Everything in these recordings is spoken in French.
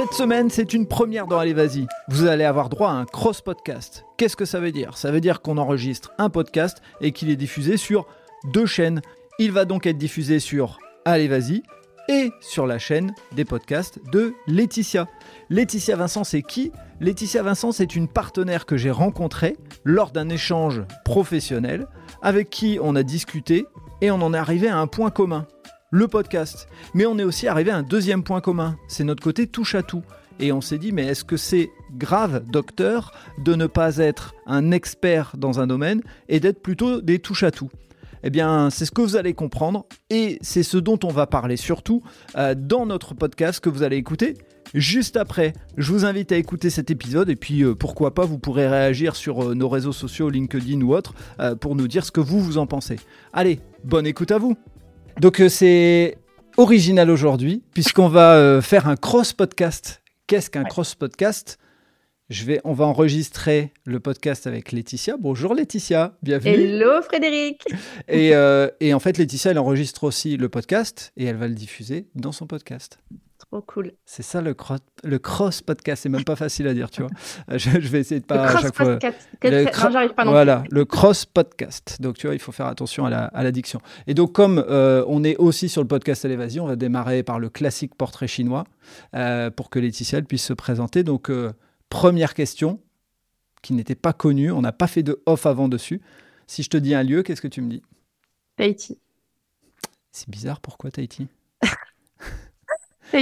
Cette semaine, c'est une première dans Allez Vas-y. Vous allez avoir droit à un cross-podcast. Qu'est-ce que ça veut dire? Ça veut dire qu'on enregistre un podcast et qu'il est diffusé sur deux chaînes. Il va donc être diffusé sur Allez Vas-y et sur la chaîne des podcasts de Laetitia. Laetitia Vincent, c'est qui? Laetitia Vincent, c'est une partenaire que j'ai rencontrée lors d'un échange professionnel avec qui on a discuté et on en est arrivé à un point commun le podcast. Mais on est aussi arrivé à un deuxième point commun, c'est notre côté touche à tout. Et on s'est dit, mais est-ce que c'est grave, docteur, de ne pas être un expert dans un domaine et d'être plutôt des touches à tout? Eh bien, c'est ce que vous allez comprendre et c'est ce dont on va parler surtout euh, dans notre podcast que vous allez écouter juste après. Je vous invite à écouter cet épisode et puis euh, pourquoi pas, vous pourrez réagir sur euh, nos réseaux sociaux, LinkedIn ou autres, pour nous dire ce que vous vous en pensez. Allez, bonne écoute à vous! Donc euh, c'est original aujourd'hui, puisqu'on va euh, faire un cross-podcast. Qu'est-ce qu'un cross-podcast je vais, on va enregistrer le podcast avec Laetitia. Bonjour Laetitia, bienvenue. Hello Frédéric. Et, euh, et en fait, Laetitia, elle enregistre aussi le podcast et elle va le diffuser dans son podcast. Trop cool. C'est ça le, cross, le cross podcast. C'est même pas facile à dire, tu vois. Je, vais essayer de pas à chaque fois. Le non, pas non Voilà, le cross podcast. Donc tu vois, il faut faire attention à la, à la diction. Et donc comme euh, on est aussi sur le podcast à l'évasion, on va démarrer par le classique portrait chinois euh, pour que Laetitia puisse se présenter. Donc euh, première question qui n'était pas connue, on n'a pas fait de off avant dessus. Si je te dis un lieu, qu'est-ce que tu me dis? Tahiti. C'est bizarre, pourquoi Tahiti?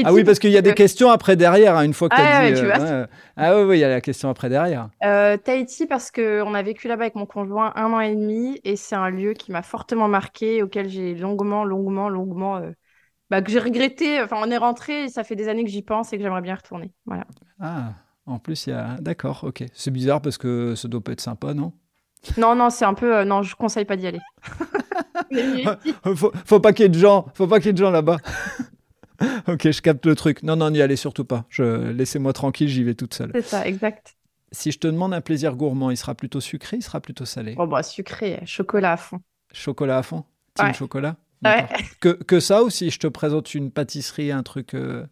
Ah oui, parce qu'il y a des euh, questions après derrière, hein, une fois que tu as dit. tu euh, Ah oui, il y a la question après derrière. Euh, Tahiti, parce qu'on a vécu là-bas avec mon conjoint un an et demi, et c'est un lieu qui m'a fortement marqué, auquel j'ai longuement, longuement, longuement. Bah, que j'ai regretté. Enfin, on est rentré, et ça fait des années que j'y pense et que j'aimerais bien retourner. Voilà. Ah, en plus, il y a. D'accord, ok. C'est bizarre parce que ça doit pas être sympa, non? Non, non, c'est un peu. non, je conseille pas d'y aller. faut, faut pas qu'il y ait de gens, faut pas qu'il y ait de gens là-bas. ok, je capte le truc. Non, non, n'y allez surtout pas. Je... Laissez-moi tranquille, j'y vais toute seule. C'est ça, exact. Si je te demande un plaisir gourmand, il sera plutôt sucré, il sera plutôt salé? Oh bah sucré, chocolat à fond. Chocolat à fond? Team chocolat? Ouais. Que, que, ça ou si je te présente une pâtisserie, un truc... Euh,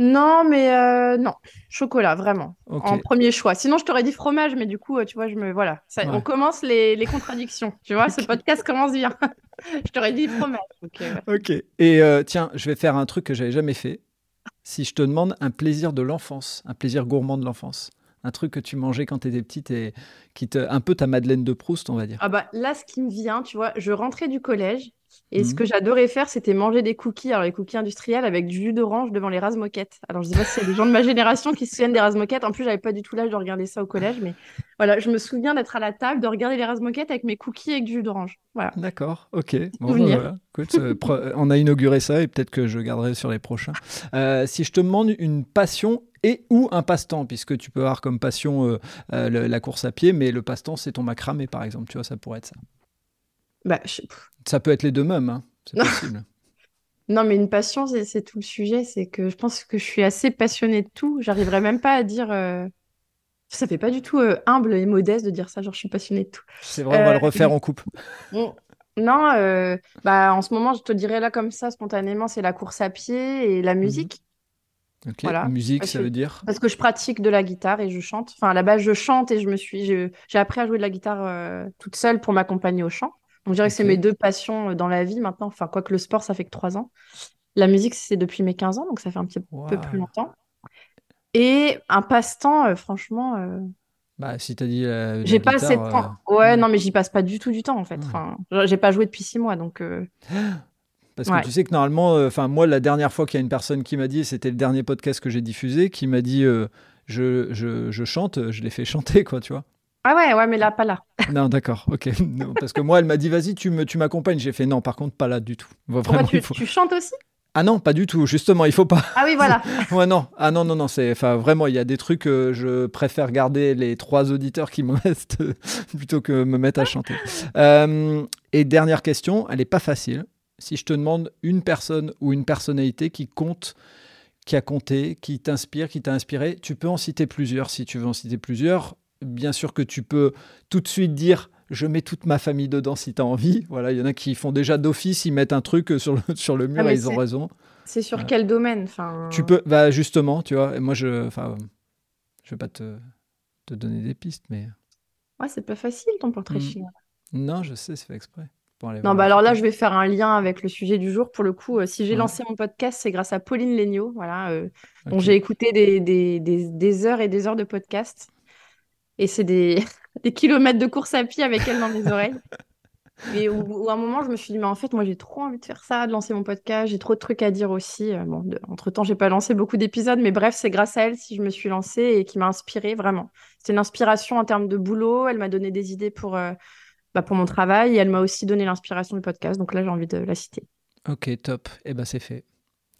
non, mais euh, non, chocolat, vraiment, en premier choix. Sinon, je t'aurais dit fromage, mais du coup, euh, tu vois, je me voilà, ça, on commence les, les, contradictions. Tu vois, ce podcast commence bien. je t'aurais dit fromage. Ok. Et euh, tiens, je vais faire un truc que j'avais jamais fait. Si je te demande un plaisir de l'enfance, un plaisir gourmand de l'enfance, un truc que tu mangeais quand tu étais petite et qui te, un peu ta Madeleine de Proust, on va dire. Ah bah là, ce qui me vient, tu vois, je rentrais du collège et ce Mhm. que j'adorais faire, c'était manger des cookies, alors les cookies industriels avec du jus d'orange devant les raz-moquettes. Alors je sais pas s'il y a des gens de ma génération qui se souviennent des raz-moquettes. En plus, j'avais pas du tout l'âge de regarder ça au collège, mais voilà, je me souviens d'être à la table, de regarder les raz-moquettes avec mes cookies avec du jus d'orange. Voilà. D'accord, ok. Bon, bah, Souvenir. voilà. Écoute, euh, pre- on a inauguré ça et peut-être que je garderai sur les prochains. Euh, si je te demande une passion et ou un passe-temps, puisque tu peux avoir comme passion euh, euh, le- la course à pied, mais le passe-temps c'est ton macramé par exemple, tu vois, ça pourrait être ça. Bah, je- Ça peut être les deux mêmes, hein. c'est possible. Non, mais une passion, c'est tout le sujet. C'est que je pense que je suis assez passionnée de tout. J'arriverais même pas à dire. euh, Ça fait pas du tout euh, humble et modeste de dire ça, genre je suis passionnée de tout. C'est vrai, on va le refaire en coupe. Bon, Non, bah, en ce moment, je te dirais là comme ça, spontanément, c'est la course à pied et la musique. Ok, voilà. Musique, Parce ça veut dire Parce que je pratique de la guitare et je chante. Enfin, à la base, je chante et je me suis, j'ai appris à jouer de la guitare euh, toute seule pour m'accompagner au chant. Donc, je dirais que c'est mes deux passions euh, dans la vie maintenant. Enfin, quoique le sport, ça fait que trois ans. La musique, c'est depuis mes 15 ans, donc ça fait un petit peu plus longtemps. Et un passe-temps, euh, franchement, euh, Bah, si t'as dit j'ai pas assez de temps. Ouais, ouais. non, mais j'y passe pas du tout du temps en fait. Ouais. Enfin, j'ai pas joué depuis six mois, donc Parce que Ouais. tu sais que normalement, euh, enfin moi, la dernière fois qu'il y a une personne qui m'a dit, c'était le dernier podcast que j'ai diffusé, qui m'a dit, euh, je, je, je chante, je l'ai fait chanter, quoi, tu vois. ah ouais, ouais, mais là, pas là. Non, d'accord, ok. Non, parce que moi, elle m'a dit, vas-y, tu me, tu m'accompagnes. J'ai fait, non, par contre, pas là du tout. Pourquoi Vraiment, tu, il faut- tu chantes aussi? Ah non, pas du tout. Justement, il faut pas. Ah oui, voilà. Ouais, non. Ah non, non, non. C'est, enfin, vraiment, il y a des trucs. euh, je préfère garder les trois auditeurs qui me restent euh, plutôt que me mettre à chanter. Euh, et dernière question, elle est pas facile. Si je te demande une personne ou une personnalité qui compte, qui a compté, qui t'inspire, qui t'a inspiré, tu peux en citer plusieurs si tu veux en citer plusieurs. Bien sûr que tu peux tout de suite dire je mets toute ma famille dedans si tu as envie. Voilà, il y en a qui font déjà d'office, ils mettent un truc sur le, sur le mur Ah, et ils ont raison. C'est sur quel domaine enfin... Tu peux, bah justement, tu vois, et moi je, enfin, je vais pas te, te donner des pistes, mais Ouais, c'est pas facile ton portrait Mm. chinois. non, je sais, c'est fait exprès. Pour aller Non, bah alors là, je vais faire un lien avec le sujet du jour. Pour le coup, euh, si j'ai Ouais. lancé mon podcast, c'est grâce à Pauline Legnaud, voilà, euh, dont j'ai écouté des, des, des, des heures et des heures de podcast. Et c'est des, des kilomètres de course à pied avec elle dans mes oreilles. Et où, où à un moment, je me suis dit, mais en fait, moi, j'ai trop envie de faire ça, de lancer mon podcast. J'ai trop de trucs à dire aussi. Euh, Bon, de- entre-temps, j'ai pas lancé beaucoup d'épisodes, mais bref, c'est grâce à elle si je me suis lancée et qui m'a inspirée vraiment. C'est une inspiration en termes de boulot. Elle m'a donné des idées pour, euh, bah, pour mon travail et elle m'a aussi donné l'inspiration du podcast. Donc là, j'ai envie de la citer. Ok, top. Et ben c'est fait.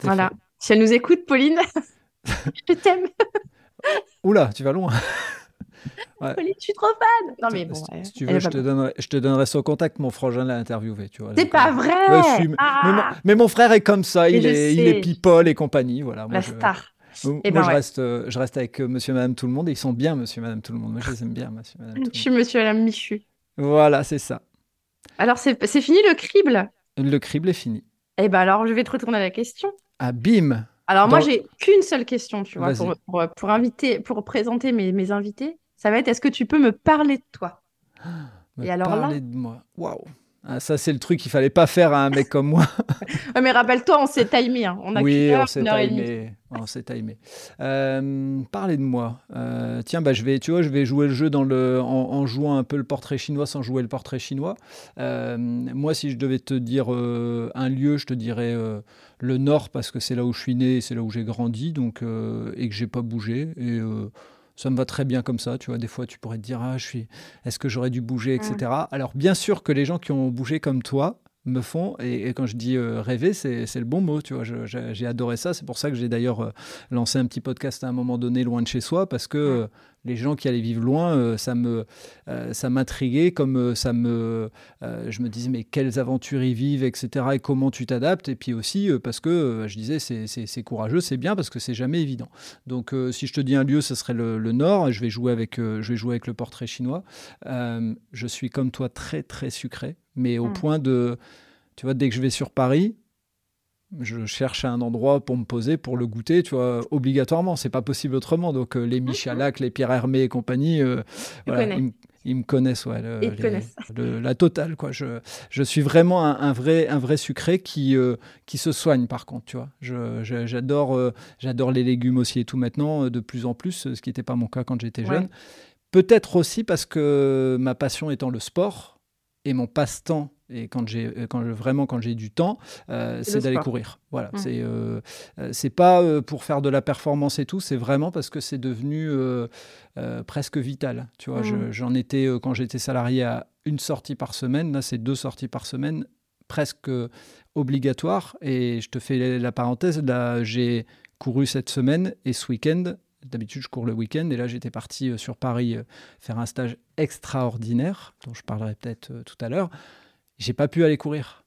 Voilà. fait. Si elle nous écoute, Pauline, je t'aime. Oula, tu vas loin. Pauline, je suis trop fan. Non, mais bon. si, tu veux, je te, donnerai, je te donnerai son contact. Mon frangin l'a interviewé, tu vois. C'est pas euh, vrai. ouais, Ah, mais mon, mais mon frère est comme ça. Il je est, il est people et compagnie. Voilà. Moi, la je, star. moi, Eh ben je ouais. reste, euh, je reste avec euh, Monsieur, Madame, tout le monde. Et ils sont bien, Monsieur, Madame, tout le monde. Moi, je les aime bien, Monsieur, Madame, tout Je suis monsieur et madame Michu. Voilà, c'est ça. Alors, c'est fini le crible? Le crible est fini. Eh ben alors, je vais te retourner à la question. Ah, bim. Alors, moi, j'ai qu'une seule question, tu vois, pour, pour, pour inviter, pour présenter mes, mes invités. Ça va être, est-ce que tu peux me parler de toi? Me Et alors là parler de moi. Waouh. Ah, ça, c'est le truc qu'il fallait pas faire à un mec comme moi. Mais rappelle-toi, on s'est timé. hein. On a oui, heure, on s'est timé. On s'est timé. Euh, parlez de moi. Euh, tiens, bah, je vais, tu vois, je vais jouer le jeu dans le, en, en jouant un peu le portrait chinois sans jouer le portrait chinois. Euh, moi, si je devais te dire euh, un lieu, je te dirais le Nord parce que c'est là où je suis né, c'est là où j'ai grandi, donc et que j'ai pas bougé. Et ça me va très bien comme ça. Tu vois, des fois, tu pourrais te dire, ah, je suis, est-ce que j'aurais dû bouger, etc. Alors, bien sûr que les gens qui ont bougé comme toi me font, et, et quand je dis euh, rêver, c'est le bon mot, tu vois, j'ai adoré ça, c'est pour ça que j'ai d'ailleurs euh, lancé un petit podcast à un moment donné loin de chez soi, parce que euh, les gens qui allaient vivre loin, euh, ça me euh, ça m'intriguait, comme euh, ça me, je me disais mais quelles aventures ils vivent, etc. Et comment tu t'adaptes, et puis aussi parce que je disais c'est- courageux, c'est bien parce que c'est jamais évident. Donc si je te dis un lieu, ce serait le, le Nord. Je vais jouer avec, je vais jouer avec le portrait chinois. Je suis comme toi très très sucré, mais au Mm. point de, tu vois, dès que je vais sur Paris, je cherche un endroit pour me poser, pour le goûter, tu vois, obligatoirement. C'est pas possible autrement. Donc euh, les Michalak, les Pierre Hermé et compagnie, euh, voilà, ils, me- ils me connaissent, ouais, le- Ils les- connaissent. le- la totale, quoi. Je, je suis vraiment un, un vrai, un vrai sucré qui, euh, qui se soigne, par contre, tu vois. Je- je- J'adore, j'adore les légumes aussi et tout maintenant, de plus en plus, ce qui n'était pas mon cas quand j'étais Ouais. jeune. Peut-être aussi parce que ma passion étant le sport et mon passe-temps et quand j'ai euh, quand je, vraiment quand j'ai du temps euh, C'est c'est le d'aller courir voilà Mm. c'est euh, c'est pas euh, pour faire de la performance et tout c'est vraiment parce que c'est devenu presque vital tu vois Mm. je- j'en étais quand j'étais salarié à une sortie par semaine là c'est deux sorties par semaine presque obligatoire et je te fais la parenthèse là j'ai couru cette semaine et ce week-end D'habitude, je cours le week-end et là, j'étais parti sur Paris faire un stage extraordinaire, dont je parlerai peut-être tout à l'heure. J'ai pas pu aller courir.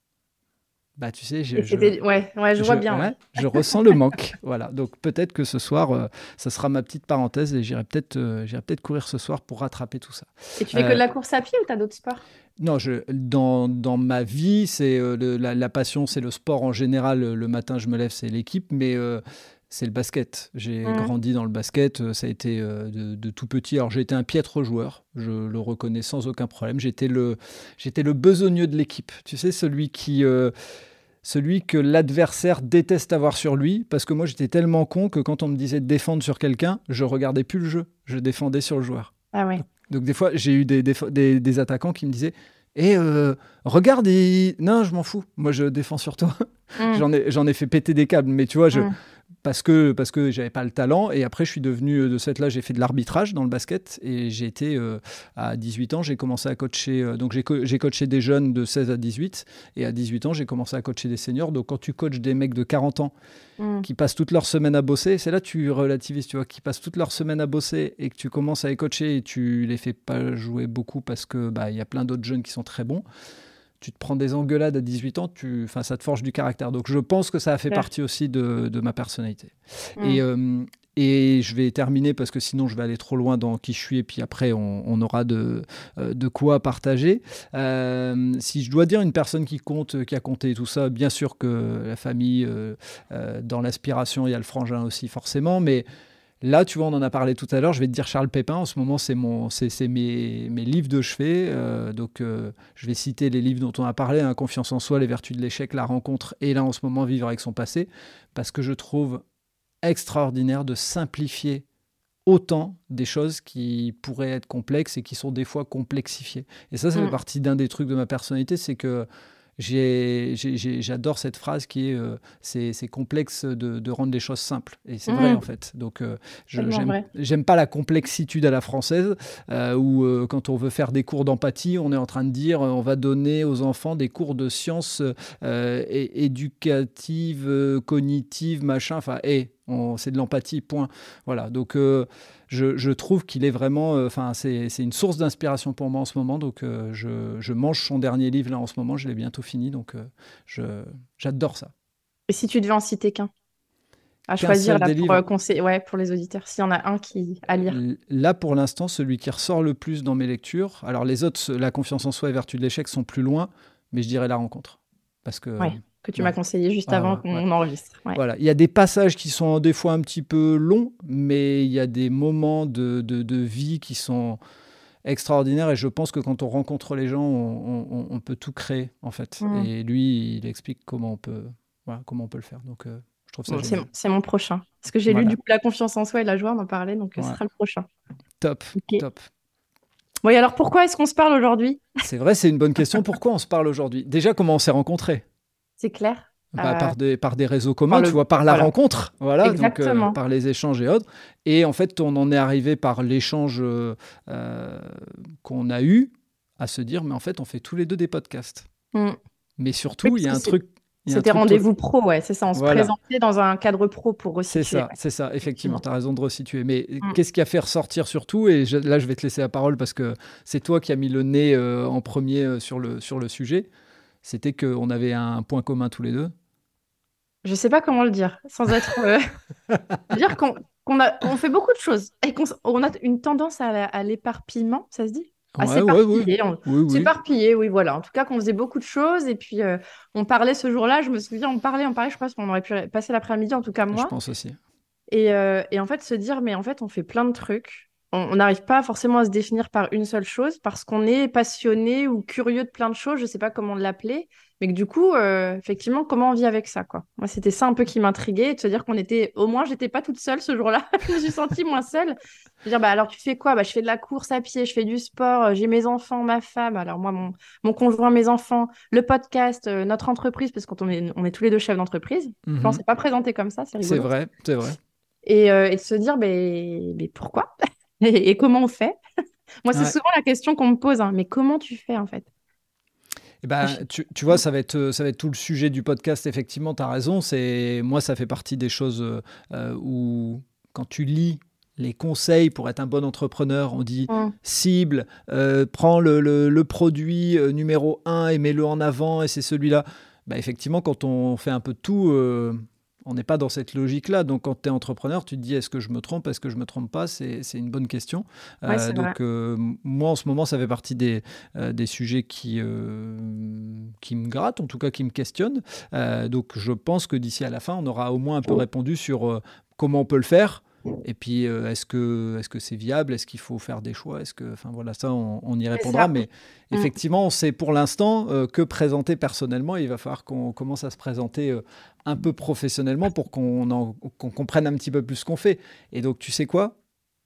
Bah, tu sais, je, je- Ouais, ouais, je, vois bien. ouais, je ressens le manque. Voilà. Donc peut-être que ce soir, euh, ça sera ma petite parenthèse et j'irai peut-être, euh, peut-être courir ce soir pour rattraper tout ça. Et tu fais que Euh, de la course à pied ou t'as d'autres sports? Non, je, dans, dans ma vie, c'est euh, la, la passion, c'est le sport en général. Le, matin, je me lève, c'est l'équipe, mais euh, c'est le basket. J'ai Mhm. grandi dans le basket. euh, Ça a été euh, de, de tout petit. Alors, j'ai été un piètre joueur. Je le reconnais sans aucun problème. J'étais le, j'étais le besogneux de l'équipe. Tu sais, celui qui. euh, celui que l'adversaire déteste avoir sur lui, parce que moi j'étais tellement con que quand on me disait de défendre sur quelqu'un, je regardais plus le jeu, je défendais sur le joueur. Ah ouais. Donc des fois, j'ai eu des, des, des- des attaquants qui me disaient Et regarde, il- non, je m'en fous, moi je défends sur toi. Mm. J'en ai, ai fait péter des câbles, mais tu vois, je, Mm. Parce que parce que j'avais pas le talent. Et après, je suis devenu euh, de cette là, j'ai fait de l'arbitrage dans le basket et j'ai été euh, à 18 ans, j'ai commencé à coacher. euh, donc j'ai co- j'ai coaché des jeunes de 16 à 18 et à 18 ans, j'ai commencé à coacher des seniors. Donc quand tu coaches des mecs de 40 ans Mm. qui passent toute leur semaine à bosser, c'est là que tu relativises, tu vois, qui passent toute leur semaine à bosser et que tu commences à les coacher et tu les fais pas jouer beaucoup parce que bah il y a plein d'autres jeunes qui sont très bons. Tu te prends des engueulades à 18 ans, tu, enfin, ça te forge du caractère. Donc je pense que ça a fait partie aussi de, de ma personnalité. Mm. Et, euh, et je vais terminer parce que sinon je vais aller trop loin dans qui je suis et puis après on, aura de, euh, de quoi partager. Euh, si je dois dire une personne qui compte, qui a compté tout ça, bien sûr que la famille, euh, dans l'aspiration, il y a le frangin aussi forcément, mais Là, tu vois, on en a parlé tout à l'heure. Je vais te dire Charles Pépin. En ce moment, c'est mon, c'est, mes, mes, livres de chevet. donc, je vais citer les livres dont on a parlé hein, Confiance en soi, Les vertus de l'échec, La rencontre, et là, en ce moment, Vivre avec son passé, parce que je trouve extraordinaire de simplifier autant des choses qui pourraient être complexes et qui sont des fois complexifiées. Et ça, ça fait mm. partie d'un des trucs de ma personnalité, c'est que j'adore cette phrase qui est euh, c'est complexe de, rendre les choses simples. Et c'est vrai, mm. en fait. Donc, euh, j'aime pas la complexitude à la française, euh, où quand on veut faire des cours d'empathie, on est en train de dire on va donner aux enfants des cours de sciences éducatives, cognitives, machin. Enfin, et c'est de l'empathie, point. Voilà. Donc, je, trouve qu'il est vraiment, euh, enfin, c'est une source d'inspiration pour moi en ce moment. Donc, euh, je, mange son dernier livre là en ce moment. Je l'ai bientôt fini, donc euh, j'adore ça. Et si tu devais en citer qu'un à choisir là, pour, ouais, pour les auditeurs, s'il y en a un qui à lire. Là, pour l'instant, celui qui ressort le plus dans mes lectures. Alors, les autres, La confiance en soi et Vertu de l'échec sont plus loin, mais je dirais La rencontre. Parce que que tu m'as conseillé juste avant qu'on enregistre. Voilà, il y a des passages qui sont des fois un petit peu longs, mais il y a des moments de, de, vie qui sont extraordinaires et je pense que quand on rencontre les gens, on, peut tout créer en fait. Mm. Et lui, il explique comment on peut, voilà, comment on peut le faire. Donc, euh, je trouve ça C'est mon prochain. Parce que j'ai lu du coup la confiance en soi et la joie d'en parler, donc ce sera le prochain. Top, top. Bon, et alors pourquoi est-ce qu'on se parle aujourd'hui? C'est vrai, c'est une bonne question. Pourquoi on se parle aujourd'hui? Déjà, comment on s'est rencontrés? C'est clair. Bah, par, des, par des réseaux communs, tu vois, par la rencontre, voilà, donc euh, par les échanges et autres. Et en fait, on en est arrivé par l'échange euh, euh, qu'on a eu à se dire, mais en fait, on fait tous les deux des podcasts. Mm. Mais surtout, il y a un truc. C'était rendez-vous pro, ouais, c'est ça. On se présentait dans un cadre pro pour resituer. C'est ça, c'est ça, effectivement, tu as raison de resituer. Mais mm. qu'est-ce qui a fait ressortir surtout Et là, je vais te laisser la parole parce que c'est toi qui as mis le nez en premier sur, le, sur le sujet c'était qu'on avait un point commun tous les deux Je ne sais pas comment le dire, sans être. Euh, dire qu'on on fait beaucoup de choses et qu'on a une tendance à, l'éparpillement, ça se dit? À s'éparpiller. Oui, oui, voilà. En tout cas, qu'on faisait beaucoup de choses et puis euh, on parlait ce jour-là. Je me souviens, on parlait, on parlait. Je crois qu'on aurait pu passer l'après-midi, en tout cas moi. Je pense aussi. Et, euh, et, en fait, se dire, mais en fait, on fait plein de trucs on n'arrive pas forcément à se définir par une seule chose parce qu'on est passionné ou curieux de plein de choses, je ne sais pas comment l'appeler, mais que du coup, euh, effectivement, comment on vit avec ça, quoi? Moi, c'était ça un peu qui m'intriguait, de se dire qu'on était, au moins, j'étais pas toute seule ce jour-là, je me suis sentie moins seule. Je dire, bah alors tu fais quoi? Bah je fais de la course à pied, je fais du sport, euh, j'ai mes enfants, ma femme, alors moi, mon, mon conjoint, mes enfants, le podcast, euh, notre entreprise, parce qu'on est, on est tous les deux chefs d'entreprise. Mm -hmm. On s'est pas présenté comme ça, c'est rigolo. C'est vrai, c'est vrai. Et, de se dire, mais, mais pourquoi? Et, comment on fait? Moi, c'est souvent la question qu'on me pose, hein, mais comment tu fais en fait? Eh ben, tu, tu, vois, ça va, être, ça va être tout le sujet du podcast, effectivement, tu as raison. C'est, moi, ça fait partie des choses euh, où, quand tu lis les conseils pour être un bon entrepreneur, on dit mmh. cible, euh, prends le, le, produit euh, numéro un et mets-le en avant, et c'est celui-là. Bah, effectivement, quand on fait un peu de tout, on n'est pas dans cette logique-là. Donc, quand tu es entrepreneur, tu te dis est-ce que je me trompe, est-ce que je me trompe pas? C'est une bonne question. Euh, donc, euh, moi, en ce moment, ça fait partie des, euh, des sujets qui, qui me grattent, en tout cas qui me questionnent. donc, je pense que d'ici à la fin, on aura au moins un peu répondu sur comment on peut le faire. Et puis, est-ce que est-ce que c'est viable? Est-ce qu'il faut faire des choix? Est-ce que, enfin voilà, ça, on, y répondra. Mais mm. effectivement, c'est pour l'instant que présenter personnellement. Il va falloir qu'on commence à se présenter un peu professionnellement pour qu'on comprenne un petit peu plus ce qu'on fait. Et donc, tu sais quoi?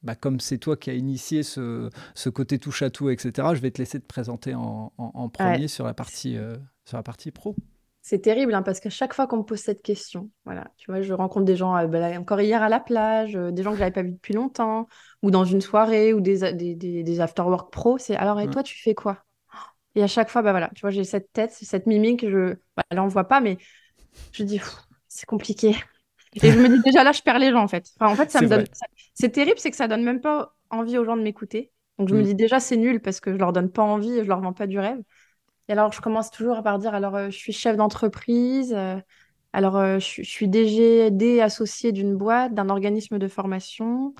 Bah, comme c'est toi qui as initié ce, côté touche à tout, etc., je vais te laisser te présenter en, premier sur, la partie, euh, sur la partie pro. C'est terrible hein, parce qu'à chaque fois qu'on me pose cette question, voilà, tu vois, je rencontre des gens, euh, bah, encore hier à la plage, euh, des gens que je n'avais pas vus depuis longtemps, ou dans une soirée, ou des, des, des, after-work pro. C'est alors, et toi, tu fais quoi? Et à chaque fois, bah voilà, tu vois, j'ai cette tête, cette mimique, je, bah, là, on voit pas, mais je dis, c'est compliqué. Et je me dis déjà là, je perds les gens en fait. en fait, ça me donne. C'est terrible, c'est que ça donne même pas envie aux gens de m'écouter. Donc je me mm. dis déjà c'est nul parce que je leur donne pas envie et je leur vends pas du rêve. Et alors je commence toujours par dire alors euh, je suis chef d'entreprise, euh, Alors, euh, je, je suis DG associée d'une boîte, d'un organisme de formation.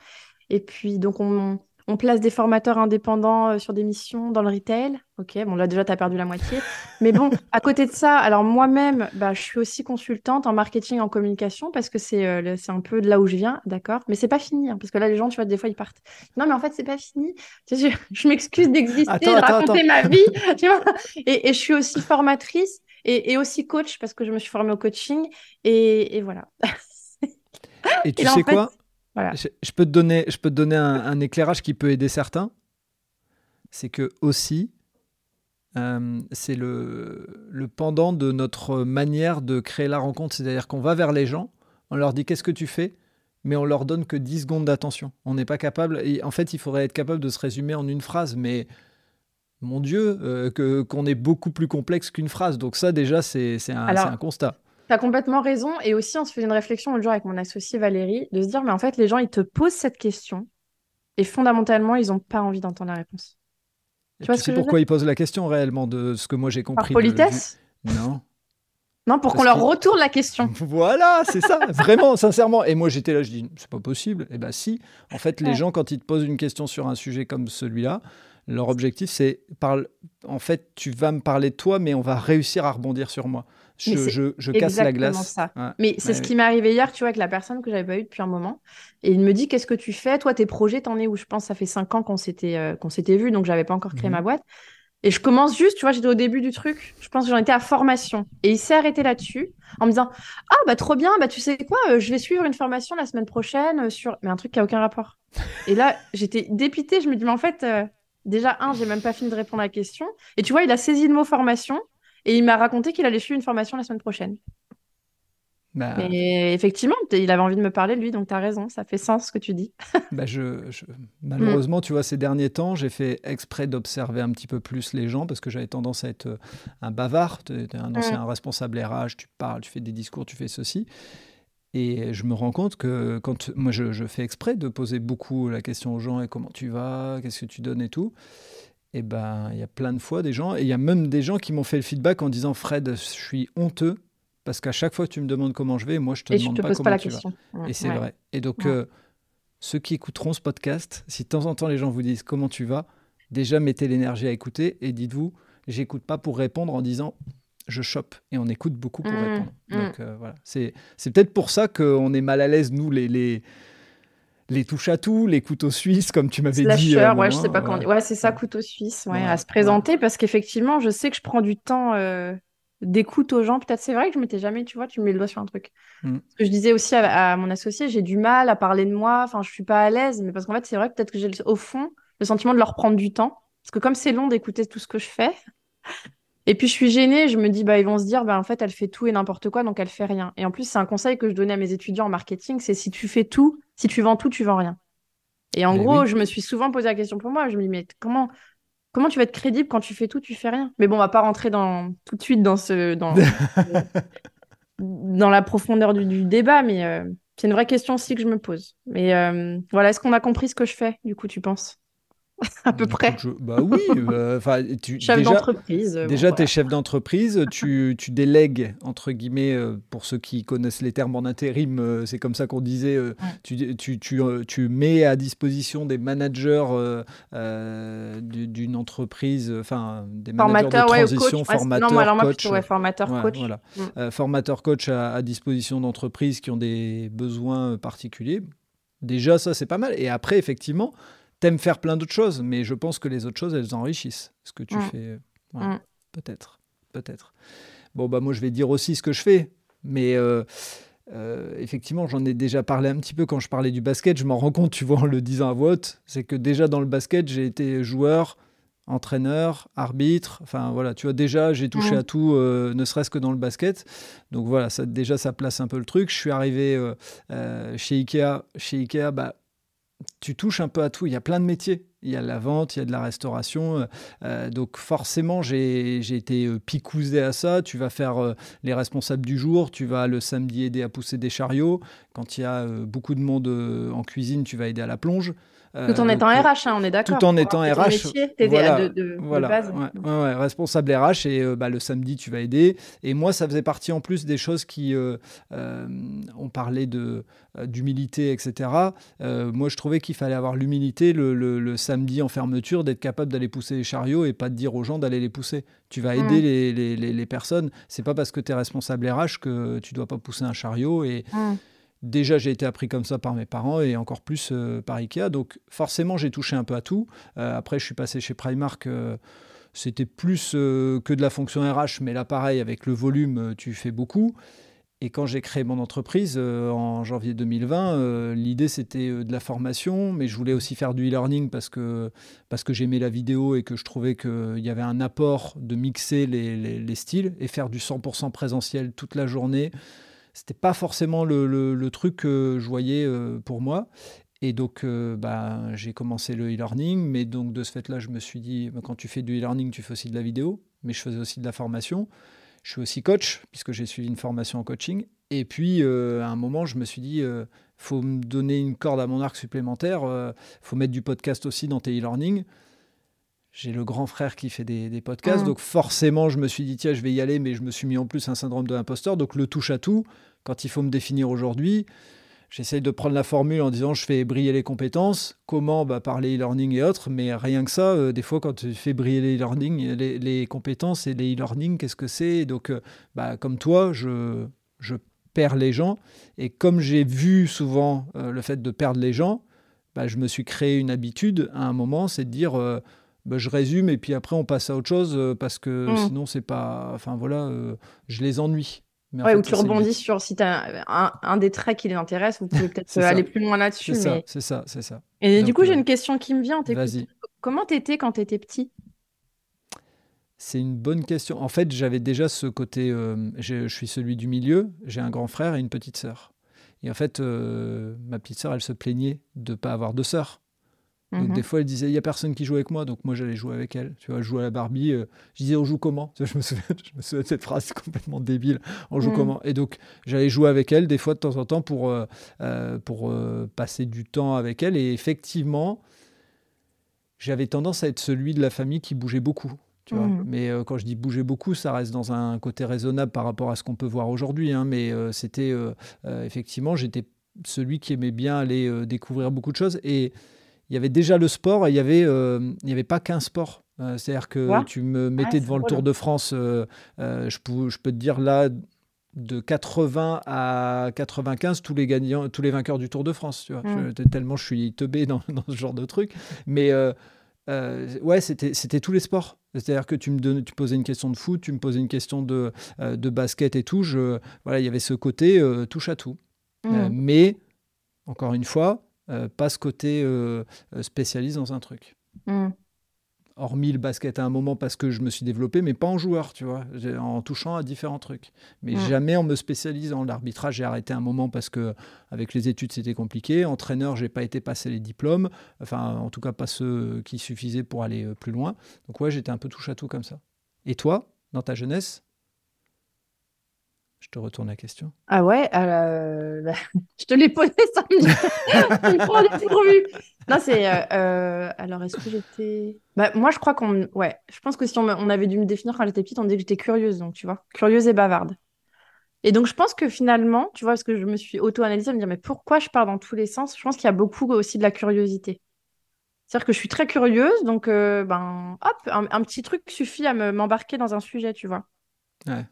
Et puis, donc, on, on place des formateurs indépendants euh, sur des missions dans le retail. Ok, bon là déjà, tu as perdu la moitié. Mais bon, à côté de ça, alors moi-même, bah, je suis aussi consultante en marketing, en communication, parce que c'est euh, c'est un peu de là où je viens, d'accord? Mais c'est pas fini, hein, parce que là, les gens, tu vois, des fois, ils partent. Non, mais en fait, c'est pas fini. Je, je m'excuse d'exister, de raconter ma vie, tu vois? Et, et, je suis aussi formatrice et, et, aussi coach, parce que je me suis formée au coaching. Et, et voilà. Et tu sais quoi? Je, peux te donner, je peux te donner un, éclairage qui peut aider certains. C'est que aussi, euh, c'est le, le pendant de notre manière de créer la rencontre. C'est-à-dire qu'on va vers les gens, on leur dit qu'est-ce que tu fais, mais on leur donne que 10 secondes d'attention. On n'est pas capable. Et en fait, il faudrait être capable de se résumer en une phrase, mais mon Dieu, euh, que, qu'on est beaucoup plus complexe qu'une phrase. Donc ça, déjà, c'est, c'est, un, un constat. Tu as complètement raison. Et aussi, on se fait une réflexion l'autre jour avec mon associé Valérie, de se dire, mais en fait, les gens, ils te posent cette question et fondamentalement, ils n'ont pas envie d'entendre la réponse. Tu, vois sais pourquoi ils posent la question réellement de ce que moi j'ai compris Par politesse Non. Non, pour qu'on leur retourne la question. Voilà, c'est ça, vraiment, sincèrement. Et moi, j'étais là, je dis, c'est pas possible. Eh bien, si. En fait, les gens, quand ils te posent une question sur un sujet comme celui-là, leur objectif, c'est, parle... en fait, tu vas me parler de toi, mais on va réussir à rebondir sur moi je, je, casse la glace. Ça. mais c'est ce qui m'est arrivé hier, tu vois, avec la personne que j'avais pas eu depuis un moment. Et il me dit Qu'est-ce que tu fais? Toi, tes projets, t'en es où? Je pense ça fait cinq ans qu'on s'était euh, qu'on s'était vu, donc j'avais pas encore créé ma mhm. boîte. Et je commence juste, tu vois, j'étais au début du truc. Je pense que j'en étais à formation. Et il s'est arrêté là-dessus en me disant Ah, bah trop bien, bah tu sais quoi, euh, je vais suivre une formation la semaine prochaine euh, sur. Mais un truc qui a aucun rapport. et là, j'étais dépitée. Je me dis Mais en fait, déjà, un, j'ai même pas fini de répondre à la question. Et tu vois, il a saisi le mot formation. Et il m'a raconté qu'il allait suivre une formation la semaine prochaine. Bah... Et effectivement, il avait envie de me parler, lui, donc tu as raison, ça fait sens ce que tu dis. bah je, Malheureusement, tu vois, ces derniers temps, j'ai fait exprès d'observer un petit peu plus les gens parce que j'avais tendance à être euh, un bavard, tu es un ancien responsable RH, tu parles, tu fais des discours, tu fais ceci. Et je me rends compte que quand moi je, je fais exprès de poser beaucoup la question aux gens et comment tu vas, qu'est-ce que tu donnes et tout et ben il y a plein de fois des gens, et il y a même des gens qui m'ont fait le feedback en disant Fred, je suis honteux parce qu'à chaque fois que tu me demandes comment je vais, moi je te demande pas comment tu vas. et c'est vrai. Et donc euh, ceux qui écouteront ce podcast, si de temps en temps les gens vous disent comment tu vas, déjà mettez l'énergie à écouter et dites-vous, j'écoute pas pour répondre en disant je chope et on écoute beaucoup pour mmh, répondre. Mmh. Donc euh, voilà, c'est peut-être pour ça qu'on est mal à l'aise nous les, les les touches à tout, les couteaux suisses, comme tu m'avais dit. Euh, ouais, je sais pas comment. Ouais, c'est ça, couteau suisse, ouais, à se présenter parce qu'effectivement, je sais que je prends du temps euh, d'écoute aux gens. Peut-être c'est vrai que je m'étais jamais, tu vois, tu me mets le doigt sur un truc. Mm. Ce que je disais aussi à, mon associé, j'ai du mal à parler de moi. Enfin, je suis pas à l'aise, mais parce qu'en fait, c'est vrai peut-être que j'ai au fond le sentiment de leur prendre du temps, parce que comme c'est long d'écouter tout ce que je fais. Et puis je suis gênée, je me dis, bah, ils vont se dire, bah, en fait, elle fait tout et n'importe quoi, donc elle fait rien. Et en plus, c'est un conseil que je donnais à mes étudiants en marketing, c'est si tu fais tout, si tu vends tout, tu vends rien. Et en gros, je me suis souvent posé la question pour moi, je me dis, mais comment, comment tu vas être crédible quand tu fais tout, tu fais rien? Mais bon, on va pas rentrer dans, tout de suite dans, ce, dans, dans la profondeur du, débat, mais euh, c'est une vraie question aussi que je me pose. Mais euh, voilà, est-ce qu'on a compris ce que je fais, du coup, tu penses? à peu près. Bah oui, euh, enfin, tu chef d'entreprise. Euh, déjà, tu es chef d'entreprise, tu, tu, délègues entre guillemets euh, pour ceux qui connaissent les termes en intérim, c'est comme ça qu'on disait. tu, tu, tu, mets à disposition des managers d'une entreprise, enfin des managers de transition, formateurs, coach, ouais, formateur, coach. Voilà. Mm. formateur, coach à, à disposition d'entreprises qui ont des besoins particuliers. Déjà, ça c'est pas mal. Et après, effectivement t'aimes faire plein d'autres choses, mais je pense que les autres choses, elles enrichissent ce que tu mm. fais. Mm. Peut-être, peut-être. Bon, bah moi, je vais dire aussi ce que je fais, mais euh, euh, effectivement, j'en ai déjà parlé un petit peu quand je parlais du basket. Je m'en rends compte, tu vois, en le disant à voix c'est que déjà dans le basket, j'ai été joueur, entraîneur, arbitre. Enfin voilà, tu vois, déjà, j'ai touché mm. à tout, euh, ne serait-ce que dans le basket. Donc voilà, ça, déjà, ça place un peu le truc. Je suis arrivé chez Ikea. Chez Ikea, bah, tu touches un peu à tout. Il y a plein de métiers. Il y a la vente, il y a de la restauration. Euh, euh, donc forcément, j'ai été euh, picousé à ça. Tu vas faire les responsables du jour. Tu vas le samedi aider à pousser des chariots. Quand il y a beaucoup de monde en cuisine, tu vas aider à la plonge. Tout en étant RH, hein, on est d'accord. Tout en étant RH. Métier, voilà, de, voilà. base. Ouais, responsable RH et bah, le samedi tu vas aider. Et moi ça faisait partie en plus des choses qui on parlait de d'humilité, etc. moi je trouvais qu'il fallait avoir l'humilité le, le, samedi en fermeture d'être capable d'aller pousser les chariots et pas de dire aux gens d'aller les pousser. Tu vas aider les, les, les, les, personnes. C'est pas parce que tu es responsable RH que tu dois pas pousser un chariot et Déjà, j'ai été appris comme ça par mes parents et encore plus euh, par Ikea. Donc, forcément, j'ai touché un peu à tout. Euh, après, je suis passé chez Primark. Euh, c'était plus que de la fonction RH, mais là, pareil, avec le volume, tu fais beaucoup. Et quand j'ai créé mon entreprise en janvier 2020, l'idée c'était de la formation, mais je voulais aussi faire du e-learning parce que, parce que j'aimais la vidéo et que je trouvais qu'il y avait un apport de mixer les, les styles et faire du 100% présentiel toute la journée c'était pas forcément le, truc que je voyais euh, pour moi. Et donc, euh, bah, j'ai commencé le e-learning, mais donc de ce fait-là, je me suis dit, bah, quand tu fais du e-learning, tu fais aussi de la vidéo, mais je faisais aussi de la formation. Je suis aussi coach, puisque j'ai suivi une formation en coaching. Et puis, euh, à un moment, je me suis dit, il faut me donner une corde à mon arc supplémentaire, il faut mettre du podcast aussi dans tes e-learning j'ai le grand frère qui fait des, podcasts, mmh. donc forcément je me suis dit tiens je vais y aller, mais je me suis mis en plus un syndrome de l'imposteur, donc le touche à tout, quand il faut me définir aujourd'hui, j'essaye de prendre la formule en disant je fais briller les compétences, comment bah, Par les e-learning et autres, mais rien que ça, euh, des fois quand tu fais briller les e-learning, les, compétences et les e-learning, qu'est-ce que c'est? Donc euh, bah, comme toi, je, je perds les gens, et comme j'ai vu souvent euh, le fait de perdre les gens, bah, je me suis créé une habitude à un moment, c'est de dire bah, je résume et puis après on passe à autre chose parce que mmh. sinon c'est pas. Enfin voilà, je les ennuie. Mais ou tu rebondis sur si tu as un, un, des traits qui les intéresse, vous pouvez peut-être aller plus loin là-dessus. C'est ça, c'est ça, c'est ça. Et du coup, j'ai euh, une question qui me vient. Vas-y. Comment t'étais quand t'étais petit? C'est une bonne question. En fait, j'avais déjà ce côté. je suis celui du milieu. J'ai un grand frère et une petite sœur. Et en fait, ma petite sœur, elle se plaignait de ne pas avoir de sœur. Donc, des mhm. fois, elle disait, il n'y a personne qui joue avec moi, donc moi, j'allais jouer avec elle. Tu vois, je jouais à la Barbie. Euh, je disais, on joue comment? Je, me souviens, je me souviens de cette phrase complètement débile. On joue mhm. comment? Et donc, j'allais jouer avec elle, des fois, de temps en temps, pour, euh, euh, pour passer du temps avec elle. Et effectivement, j'avais tendance à être celui de la famille qui bougeait beaucoup. Tu vois mhm. Mais quand je dis bouger beaucoup, ça reste dans un côté raisonnable par rapport à ce qu'on peut voir aujourd'hui. Hein. mais c'était effectivement, j'étais celui qui aimait bien aller découvrir beaucoup de choses. Et il y avait déjà le sport et il n'y avait, euh, il y avait pas qu'un sport. Euh, c'est-à-dire que tu me mettais devant le Tour de France, euh, je, peux, je peux te dire là, de 80 à 95, tous les gagnants, tous les vainqueurs du Tour de France. Tu vois. Mm. tellement je suis teubé dans, dans, ce genre de truc. Mais ouais, c'était, tous les sports. C'est-à-dire que tu me tu posais une question de foot, tu me posais une question de, de basket et tout. Je, voilà, il y avait ce côté touche à tout. Mm. mais, encore une fois, euh, pas ce côté euh, euh, spécialiste dans un truc. Mm. Hormis le basket à un moment parce que je me suis développé, mais pas en joueur, tu vois, en touchant à différents trucs. Mais mm. jamais en me spécialisant. L'arbitrage, j'ai arrêté un moment parce que avec les études, c'était compliqué. Entraîneur, j'ai pas été passer les diplômes, enfin, en tout cas, pas ceux qui suffisaient pour aller plus loin. Donc, ouais, j'étais un peu touche à tout comme ça. Et toi, dans ta jeunesse je te retourne la question. Ah ouais, euh, bah, je te l'ai posé des Non, c'est. Euh, euh, alors, est-ce que j'étais. Bah, moi, je crois qu'on. Ouais, je pense que si on, avait dû me définir quand j'étais petite, on disait que j'étais curieuse, donc tu vois, curieuse et bavarde. Et donc, je pense que finalement, tu vois, parce que je me suis auto-analysée, me dire, mais pourquoi je pars dans tous les sens? Je pense qu'il y a beaucoup aussi de la curiosité. C'est-à-dire que je suis très curieuse, donc, ben, hop, un, un, petit truc suffit à m'embarquer dans un sujet, tu vois. Ouais.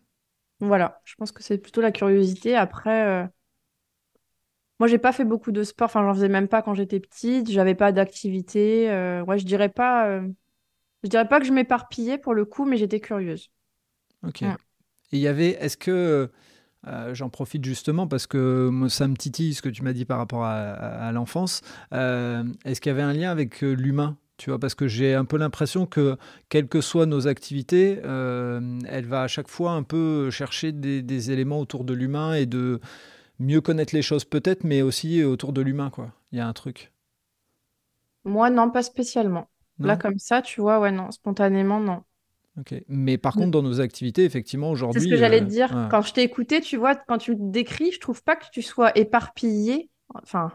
Voilà, je pense que c'est plutôt la curiosité. Après, euh, moi, j'ai pas fait beaucoup de sport. Enfin, j'en faisais même pas quand j'étais petite. J'avais pas d'activité. Euh, ouais, je dirais pas. Euh, je dirais pas que je m'éparpillais pour le coup, mais j'étais curieuse. Ok. Et il y avait. Est-ce que j'en profite justement parce que ça me titille ce que tu m'as dit par rapport à l'enfance. Est-ce qu'il y avait un lien avec l'humain? Tu vois, parce que j'ai un peu l'impression que, quelles que soient nos activités, euh, elle va à chaque fois un peu chercher des, éléments autour de l'humain et de mieux connaître les choses peut-être, mais aussi autour de l'humain, quoi. Il y a un truc. Moi, non, pas spécialement. Là, comme ça, tu vois, ouais, non, spontanément, non. Ok. Mais par contre, dans nos activités, effectivement, aujourd'hui. C'est ce que j'allais te euh, dire. Quand je t'ai écouté, tu vois, quand tu me décris, je trouve pas que tu sois éparpillé. Enfin,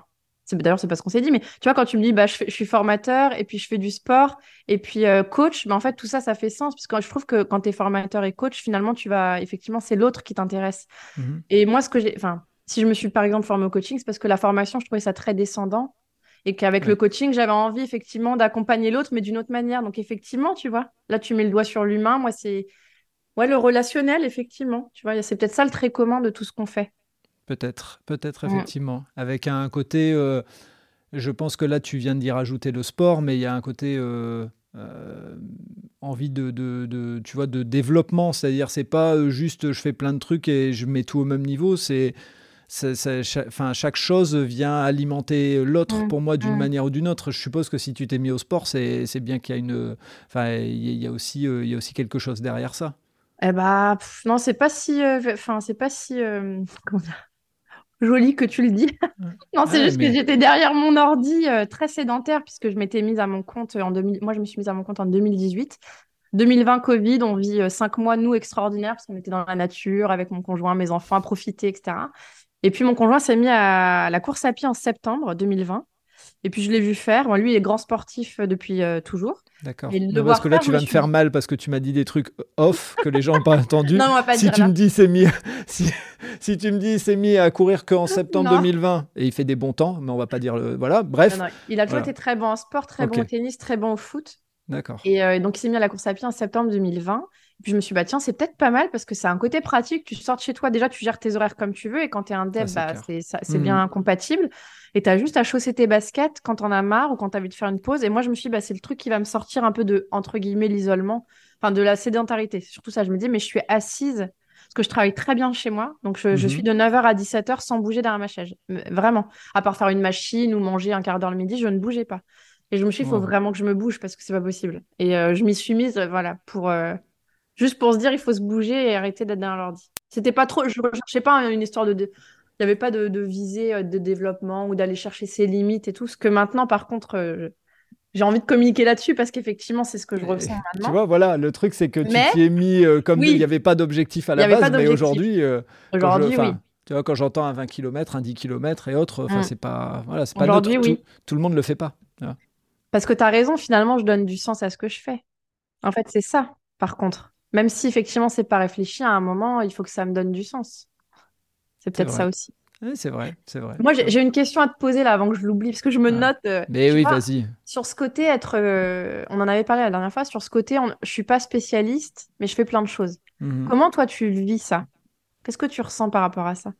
D'ailleurs, c'est pas ce qu'on s'est dit, mais tu vois, quand tu me dis, bah, je, suis formateur et puis je fais du sport et puis euh, coach, bah, en fait, tout ça, ça fait sens. Parce que je trouve que quand tu es formateur et coach, finalement, tu vas, effectivement, c'est l'autre qui t'intéresse. Mhm. Et moi, ce que j'ai, enfin, si je me suis par exemple formée au coaching, c'est parce que la formation, je trouvais ça très descendant et qu'avec le coaching, j'avais envie effectivement d'accompagner l'autre, mais d'une autre manière. Donc, effectivement, tu vois, là, tu mets le doigt sur l'humain. Moi, c'est ouais, le relationnel, effectivement. Tu vois, c'est peut-être ça le trait commun de tout ce qu'on fait. Peut-être, peut-être effectivement. Avec un côté, euh, je pense que là tu viens d'y rajouter le sport, mais il y a un côté euh, euh, envie de, de, tu vois, de développement. C'est-à-dire, c'est pas juste je fais plein de trucs et je mets tout au même niveau. C'est, enfin, chaque chose vient alimenter l'autre mmh, pour moi d'une mmh. manière ou d'une autre. Je suppose que si tu t'es mis au sport, c'est, bien qu'il y a une, enfin, il y a aussi, il y a aussi quelque chose derrière ça. Eh bah, non, c'est pas si, enfin, c'est pas si, comment dire joli que tu le dis. non, c'est juste que j'étais derrière mon ordi euh, très sédentaire puisque je m'étais mise à mon compte en 2000. Moi, je me suis mise à mon compte en 2018. 2020 Covid, on vit euh, cinq mois nous extraordinaires parce qu'on était dans la nature avec mon conjoint, mes enfants, à profiter, etc. Et puis mon conjoint s'est mis à la course à pied en septembre 2020. Et puis je l'ai vu faire. Lui, il est grand sportif euh, depuis toujours. D'accord. Parce que là, tu vas me faire mal parce que tu m'as dit des trucs off que les gens n'ont pas entendu. non, on va pas si tu me dis c'est mis, si, si, tu me dis c'est mis à courir qu'en septembre 2020 et il fait des bons temps, mais on va pas dire le voilà. Bref. Il a toujours été très bon en sport, très bon au tennis, très bon au foot. D'accord. Et euh, donc il s'est mis à la course à pied en septembre 2020. Et puis je me suis dit, bah tiens, c'est peut-être pas mal parce que c'est un côté pratique. Tu sors de chez toi, déjà, tu gères tes horaires comme tu veux. Et quand tu es un dev, bah, c'est mmh. bien compatible. Et tu as juste à chausser tes baskets quand on as marre ou quand tu as envie de faire une pause. Et moi, je me suis dit, bah, c'est le truc qui va me sortir un peu de, entre guillemets, l'isolement, enfin de la sédentarité. Surtout ça, je me dis, mais je suis assise parce que je travaille très bien chez moi. Donc, je, je suis de 9h à 17h sans bouger derrière ma chaise. Vraiment. À part faire une machine ou manger un quart d'heure le midi, je ne bougeais pas. Et je me suis dit, il faut vraiment que je me bouge parce que c'est pas possible. Et euh, je m'y suis mise, voilà, pour. Euh, juste pour se dire, il faut se bouger et arrêter d'être derrière l'ordi. C'était pas trop. Je recherchais pas une histoire de n'y avait pas de, de, visée euh, de développement ou d'aller chercher ses limites et tout. Ce que maintenant, par contre, euh, j'ai envie de communiquer là-dessus parce qu'effectivement, c'est ce que je ressens maintenant. Tu vois, voilà, le truc, c'est que tu t'y es mis euh, comme il n'y avait pas d'objectif à la base, mais aujourd'hui. aujourd'hui, oui. Tu vois, quand j'entends un 20 km, un 10 km et autres, mm. c'est pas. Voilà, c'est pas Aujourd'hui, oui. Tout, le monde ne le fait pas. Parce que tu as raison, finalement, je donne du sens à ce que je fais. En fait, c'est ça, par contre. Même si effectivement, c'est pas réfléchi, à un moment, il faut que ça me donne du sens. C'est peut-être ça aussi. Oui, c'est vrai, c'est vrai. Moi, j'ai une question à te poser là avant que je l'oublie, parce que je me note. Euh, mais oui, vas-y. Sur ce côté, être, euh, on en avait parlé la dernière fois. Sur ce côté, on... je suis pas spécialiste, mais je fais plein de choses. Mhm. Comment toi tu vis ça? Qu'est-ce que tu ressens par rapport à ça?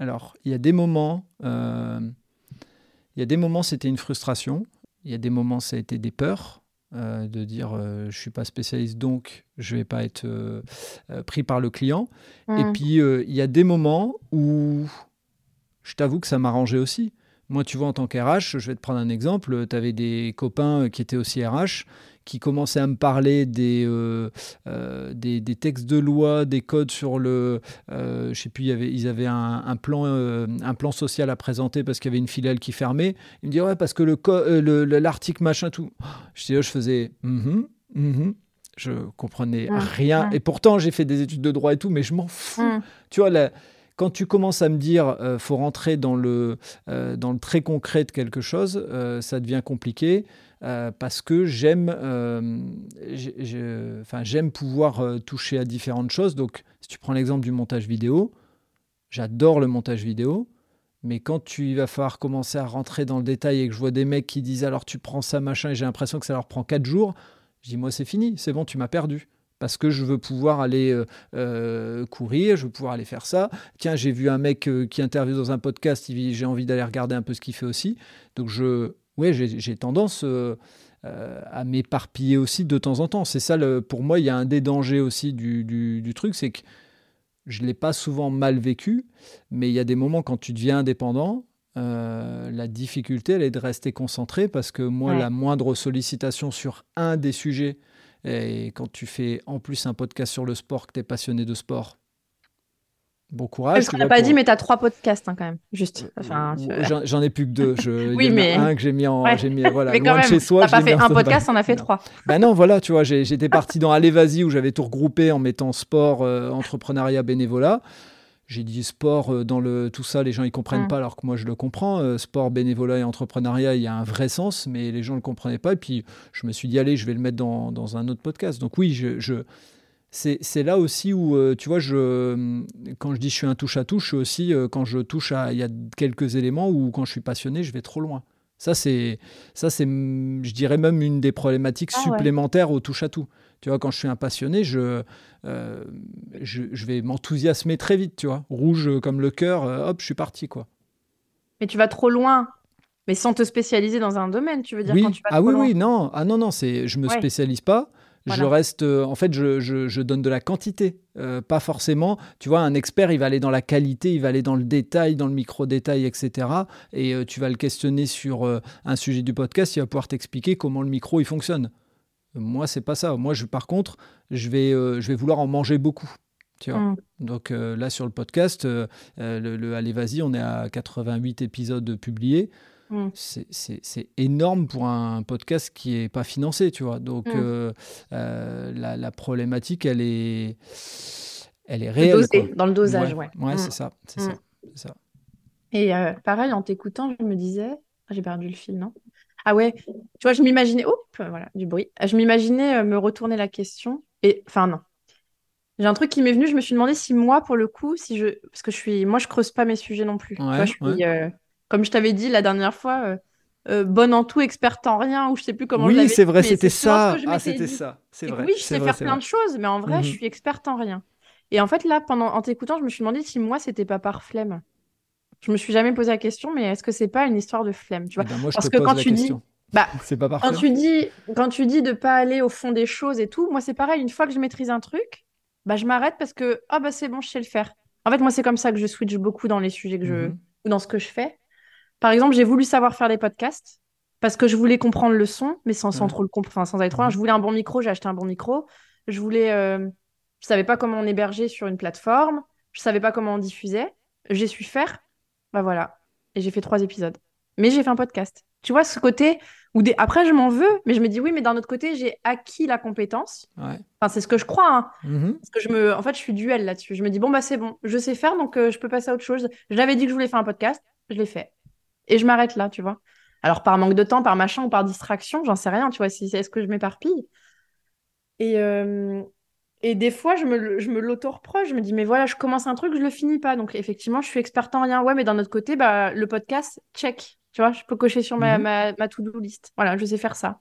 Alors, il y a des moments, euh, il y a des moments, c'était une frustration. Il y a des moments, ça a été des peurs. Euh, de dire euh, je suis pas spécialiste donc je vais pas être euh, pris par le client. Et puis il y a des moments où je t'avoue que ça m'arrangeait aussi. Moi, tu vois, en tant qu'RH, je vais te prendre un exemple. Tu avais des copains qui étaient aussi RH qui commençaient à me parler des, euh, euh, des, textes de loi, des codes sur le. Euh, je sais plus, y avait, ils avaient un, plan, un plan social à présenter parce qu'il y avait une filiale qui fermait. Ils me disaient, ouais, parce que l'article le, l'article machin, tout. Je, je faisais, mm -hmm, je comprenais rien. Et pourtant, j'ai fait des études de droit et tout, mais je m'en fous. Mmh. Tu vois, la, quand tu commences à me dire euh, faut rentrer dans le, euh, dans le très concret de quelque chose, euh, ça devient compliqué euh, parce que j'aime j'aime pouvoir toucher à différentes choses. Donc, si tu prends l'exemple du montage vidéo, j'adore le montage vidéo. Mais quand tu vas falloir commencer à rentrer dans le détail et que je vois des mecs qui disent alors tu prends ça machin et j'ai l'impression que ça leur prend 4 jours, je dis moi c'est fini, c'est bon, tu m'as perdu parce que je veux pouvoir aller euh, euh, courir, je veux pouvoir aller faire ça. Tiens, j'ai vu un mec euh, qui interviewe dans un podcast, j'ai envie d'aller regarder un peu ce qu'il fait aussi. Donc, je, ouais, j'ai tendance à m'éparpiller aussi de temps en temps. C'est ça, le, pour moi, il y a un des dangers aussi du, du, truc, c'est que je ne l'ai pas souvent mal vécu, mais il y a des moments quand tu deviens indépendant, la difficulté, elle est de rester concentré parce que moi, la moindre sollicitation sur un des sujets et quand tu fais en plus un podcast sur le sport, que tu es passionné de sport, bon courage. Je ne pas dit, mais tu as trois podcasts hein, quand même. Juste. J'en ai plus que deux. Je... oui, mais. un que j'ai mis en. Mis, voilà, mais quand même, chez soi. Tu pas fait un podcast, on a fait trois. Ben non, voilà, tu vois, j'étais parti dans Allez, vas-y, où j'avais tout regroupé en mettant sport, euh, entrepreneuriat, bénévolat. j'ai dit sport euh, dans le tout ça, les gens ils comprennent Mm. pas alors que moi je le comprends. Euh, sport, bénévolat et entrepreneuriat, il y a un vrai sens, mais les gens le comprenaient pas. Et puis je me suis dit allez, je vais le mettre dans, dans un autre podcast. Donc oui, je, je- c'est là aussi où euh, tu vois, je quand je dis je suis un touche à touche, aussi euh, quand je touche à il y a quelques éléments où quand je suis passionné, je vais trop loin. Ça c'est ça c'est je dirais même une des problématiques Ah ouais. supplémentaires au touche à tout. Tu vois, quand je suis un passionné, je, euh, je, je vais m'enthousiasmer très vite, tu vois. Rouge comme le cœur, hop, je suis parti, quoi. Mais tu vas trop loin, mais sans te spécialiser dans un domaine, tu veux dire, oui, quand tu vas ah trop oui, loin. oui, non, ah non, non, c'est, je me Ouais. spécialise pas. Je reste, euh, en fait, je, je- je donne de la quantité, euh, pas forcément. Tu vois, un expert, il va aller dans la qualité, il va aller dans le détail, dans le micro-détail, etc. Et euh, tu vas le questionner sur euh, un sujet du podcast, il va pouvoir t'expliquer comment le micro il fonctionne. Moi, c'est pas ça. Moi, je, par contre, je vais, je vais vouloir en manger beaucoup. Tu vois. Mm. Donc là, sur le podcast, le, le Allez, vas-y, on est à 88 épisodes publiés. Mm. C'est- énorme pour un podcast qui n'est pas financé, tu vois. Donc Mm. euh, euh, la, la problématique, elle est, elle est Le réelle. dans le dosage, ouais. Ouais, Mm. c'est ça. C'est ça. Et euh, pareil, en t'écoutant, je me disais, Ah, j'ai perdu le fil, non? Ah ouais, tu vois, je m'imaginais, oups, voilà, du bruit. Je m'imaginais me retourner la question. Et enfin, non. J'ai un truc qui m'est venu, je me suis demandé si moi, pour le coup, si je. Parce que je suis. Moi, je creuse pas mes sujets non plus. Tu vois, Ouais, je suis, ouais. euh, comme je t'avais dit la dernière fois, euh, euh, bonne en tout, experte en rien, ou je sais plus comment Oui, c'est vrai, c'était ce ça. Ah, c'était ça. C'est vrai. oui, je sais vrai, faire plein vrai. de choses, mais en vrai, Mhm. je suis experte en rien. Et en fait, là, pendant, en t'écoutant, je me suis demandé si moi, c'était pas par flemme. Je me suis jamais posé la question, mais est-ce que c'est pas une histoire de flemme, tu Eh vois? ben, moi, je Parce te que pose quand la tu dis, bah, C'est pas quand tu dis, quand tu dis de pas aller au fond des choses et tout, moi, c'est pareil. Une fois que je maîtrise un truc, bah, je m'arrête parce que, ah, bah, c'est bon, je sais le faire. En fait, moi, c'est comme ça que je switch beaucoup dans les sujets que je, Mhm. ou dans ce que je fais. Par exemple, j'ai voulu savoir faire des podcasts parce que je voulais comprendre le son, mais sans, sans Ouais. trop le comprendre, sans aller trop loin. Mhm. Je voulais un bon micro, j'ai acheté un bon micro. Je voulais, euh, je savais pas comment on hébergeait sur une plateforme. Je savais pas comment on diffusait. J'ai su faire. Bah voilà. Et j'ai fait trois épisodes. Mais j'ai fait un podcast. Tu vois, ce côté où des... après, je m'en veux, mais je me dis oui, mais d'un autre côté, j'ai acquis la compétence. Ouais. Enfin, c'est ce que je crois, hein. Mhm. Parce que je me, en fait, je suis duel là-dessus. Je me dis, bon, bah, c'est bon, je sais faire, donc euh, je peux passer à autre chose. J'avais dit que je voulais faire un podcast, je l'ai fait. Et je m'arrête là, tu vois. Alors, par manque de temps, par machin ou par distraction, j'en sais rien, tu vois, si est-ce que je m'éparpille? Et, euh, et des fois, je me, je me l'auto-reproche, je me dis, mais voilà, je commence un truc, je le finis pas. Donc, effectivement, je suis experte en rien. Ouais, mais d'un autre côté, bah, le podcast, check. Tu vois, je peux cocher sur ma, Mhm. ma, ma to-do list. Voilà, je sais faire ça.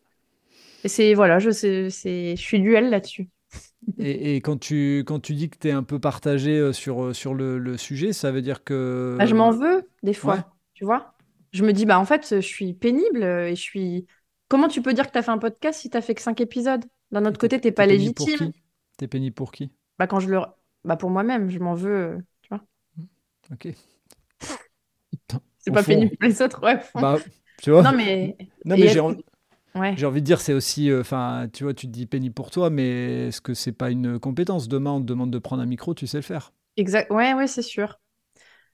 Et c'est, voilà, je sais, c'est, je suis duel là-dessus. Et, et quand, tu, quand tu dis que tu es un peu partagé euh, sur, euh, sur le, le sujet, ça veut dire que. Bah, je m'en veux des fois, ouais. tu vois. Je me dis, bah en fait, je suis pénible euh, et je suis. Comment tu peux dire que tu as fait un podcast si tu as fait que 5 épisodes? D'un autre côté, t'es pas pour légitime. T'es pénible pour qui? Bah quand je le. Bah pour moi-même, je m'en veux, euh, tu vois. Ok. C'est pas fond. pénible pour les autres, ouais. Bah, tu vois Non, mais. Non, mais j'ai Ouais. j'ai envie de dire, c'est aussi. Enfin, tu vois, tu te dis pénible pour toi, mais est-ce que c'est pas une compétence? Demain, on te demande de prendre un micro, tu sais le faire. Exact. Ouais, ouais, c'est sûr.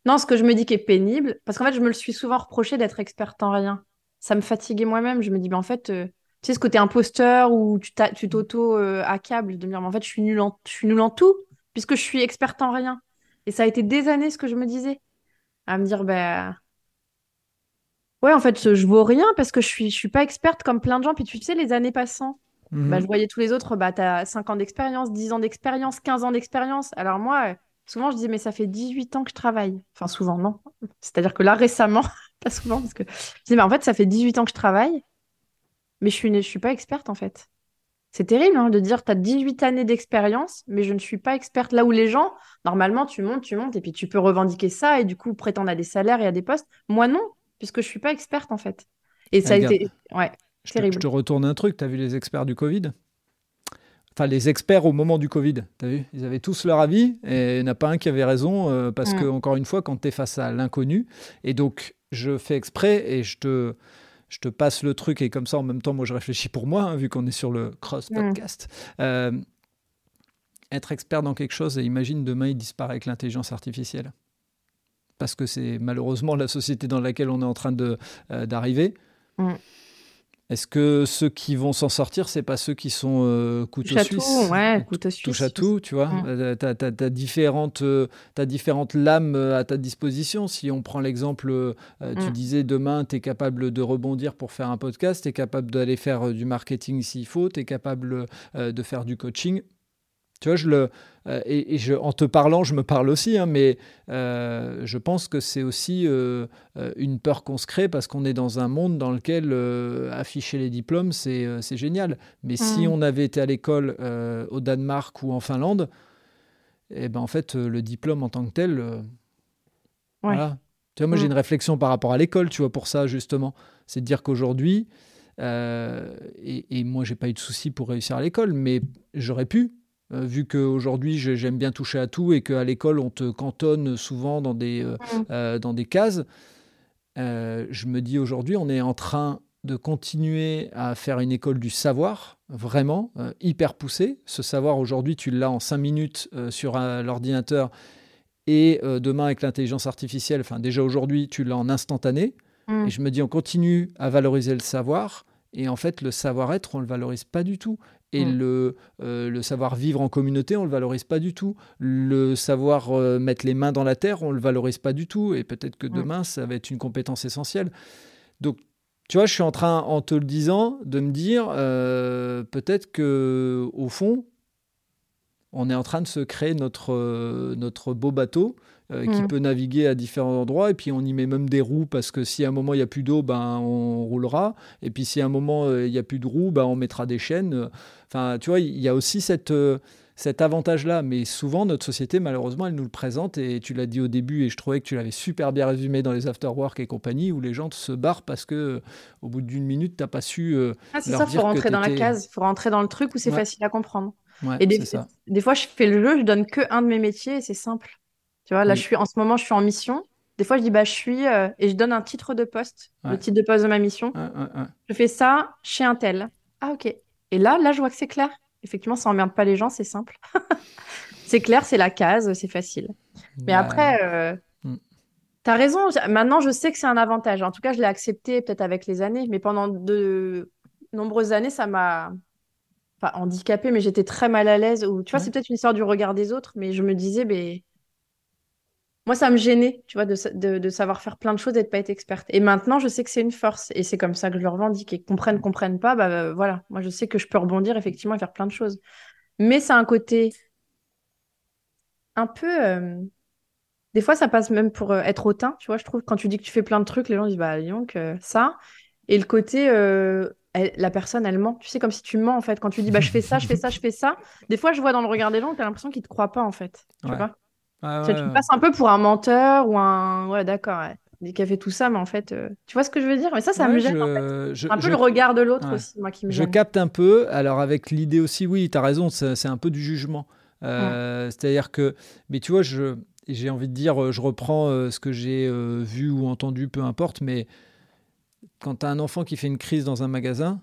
Non, ce que je me dis qui est pénible, parce qu'en fait, je me le suis souvent reproché d'être experte en rien. Ça me fatiguait moi-même. Je me dis, bah, en fait, euh, tu sais, ce côté imposteur où tu t'a- tu t'auto-accables de me dire, mais en fait, je suis nulle en, je suis nulle en tout, puisque je suis experte en rien. Et ça a été des années ce que je me disais. À me dire, bah. Ouais, en fait, je vaux rien parce que je suis, je suis pas experte comme plein de gens. Puis tu sais, les années passant, bah, je voyais tous les autres, bah, tu as 5 ans d'expérience, 10 ans d'expérience, 15 ans d'expérience. Alors moi, euh, souvent, je disais, mais ça fait 18 ans que je travaille. Enfin, souvent, non. C'est-à-dire que là, récemment, pas souvent, parce que je disais, mais en fait, ça fait 18 ans que je travaille, mais je suis, je suis pas experte, en fait. C'est terrible hein, de dire, tu as 18 années d'expérience, mais je ne suis pas experte. Là où les gens, normalement, tu montes, tu montes, et puis tu peux revendiquer ça, et du coup, prétendre à des salaires et à des postes. Moi, non, puisque je suis pas experte, en fait. Et ça a Regarde. été... Ouais, Je te, terrible. je te retourne un truc. Tu as vu les experts du Covid? Enfin, les experts au moment du Covid, as vu Ils avaient tous leur avis et il n'y en a pas un qui avait raison euh, parce Mm. que, encore une fois, quand tu es face à l'inconnu, et donc je fais exprès et je te, je te passe le truc et comme ça, en même temps, moi je réfléchis pour moi, hein, vu qu'on est sur le cross Mm. podcast. Euh, être expert dans quelque chose et imagine demain il disparaît avec l'intelligence artificielle. Parce que c'est malheureusement la société dans laquelle on est en train euh, d'arriver. Est-ce que ceux qui vont s'en sortir, c'est pas ceux qui sont euh, couteau Touche à tout, ouais, couteau suisse. Touche à tout, tu vois. Mm. Tu as, différentes, euh, t'as différentes lames euh, à ta disposition. Si on prend l'exemple, euh, tu Mm. disais demain, tu es capable de rebondir pour faire un podcast, tu es capable d'aller faire du marketing s'il faut, tu es capable de faire du coaching. Tu vois, je le, euh, et, et je, en te parlant, je me parle aussi, hein, mais euh, je pense que c'est aussi euh, une peur qu'on se crée parce qu'on est dans un monde dans lequel afficher les diplômes, c'est génial. Mais si Mm. on avait été à l'école au Danemark ou en Finlande, eh ben en fait, le diplôme en tant que tel, Ouais. voilà. Tu vois, moi, j'ai Mm. une réflexion par rapport à l'école, tu vois, pour ça, justement. C'est de dire qu'aujourd'hui, et, et moi, j'ai pas eu de souci pour réussir à l'école, mais j'aurais pu, euh, vu qu'aujourd'hui, j'aime bien toucher à tout et qu'à l'école, on te cantonne souvent dans des, euh, Mm. euh, dans des cases. Je me dis aujourd'hui, on est en train de continuer à faire une école du savoir, vraiment, hyper poussée. Ce savoir, aujourd'hui, tu l'as en cinq minutes sur l'ordinateur et demain, avec l'intelligence artificielle, enfin déjà aujourd'hui, tu l'as en instantané. Mm. Et je me dis, on continue à valoriser le savoir. Et en fait, le savoir-être, on le valorise pas du tout. Et Mm. le, euh, le savoir-vivre en communauté, on le valorise pas du tout. Le savoir euh, mettre les mains dans la terre, on le valorise pas du tout. Et peut-être que Mm. demain, ça va être une compétence essentielle. Donc, tu vois, je suis en train, en te le disant, de me dire, euh, peut-être que au fond, on est en train de se créer notre, notre beau bateau euh, qui Mm. peut naviguer à différents endroits. Et puis on y met même des roues parce que si à un moment il n'y a plus d'eau, ben, on roulera. Et puis si à un moment euh, il n'y a plus de roues, ben, on mettra des chaînes. Enfin, tu vois, il y a aussi cette, euh, cet avantage-là. Mais souvent, notre société, malheureusement, elle nous le présente. Et tu l'as dit au début, et je trouvais que tu l'avais super bien résumé dans les afterwork et compagnie, où les gens se barrent parce que euh, au bout d'une minute, tu n'as pas su. euh, Ah, c'est ça, dire faut rentrer dans la case, faut rentrer dans le truc où c'est Ouais. facile à comprendre. Ouais, Et des, des fois, je fais le jeu, je donne que un de mes métiers et c'est simple. Tu vois, là, Oui. je suis en ce moment, je suis en mission. Des fois, je dis, bah, je suis, euh, et je donne un titre de poste, Ouais. le titre de poste de ma mission. Ouais, ouais, ouais. Je fais ça chez un tel. Ah, ok. Et là, là, je vois que c'est clair. Effectivement, ça emmerde pas les gens, c'est simple. c'est clair, c'est la case, c'est facile. Mais Bah, après, euh, Mm. t'as raison. Maintenant, je sais que c'est un avantage. En tout cas, je l'ai accepté peut-être avec les années, mais pendant de nombreuses années, ça m'a pas handicapé, mais j'étais très mal à l'aise. Ou tu vois, c'est peut-être une histoire du regard des autres, mais je me disais, mais moi, ça me gênait, tu vois, de, sa- de, de savoir faire plein de choses et de pas être experte. Et maintenant, je sais que c'est une force, et c'est comme ça que je le revendique. Et comprennent, comprennent pas, bah euh, voilà. Moi, je sais que je peux rebondir effectivement et faire plein de choses. Mais a un côté un peu. euh, Des fois, ça passe même pour euh, être hautain, tu vois. Je trouve quand tu dis que tu fais plein de trucs, les gens disent bah donc euh, ça. Et le côté elle- la personne elle ment. Tu sais comme si tu mens en fait quand tu dis bah je fais ça, je fais ça, je fais ça. Des fois, je vois dans le regard des gens, tu as l'impression qu'ils te croient pas en fait. Tu Ouais. vois? Tu, ouais, tu me ouais. passes un peu pour un menteur ou un ouais d'accord. Ouais. Qu'elle fait tout ça, mais en fait, euh, tu vois ce que je veux dire? Mais ça, ça me gêne. en fait. je, Un peu je- le regard de l'autre aussi, moi qui me Je gêne. capte un peu. Alors, avec l'idée aussi, oui, tu as raison, c'est un peu du jugement. Euh, C'est-à-dire que, mais tu vois, je- j'ai envie de dire, euh, je reprends euh, ce que j'ai euh, vu ou entendu, peu importe, mais quand tu as un enfant qui fait une crise dans un magasin,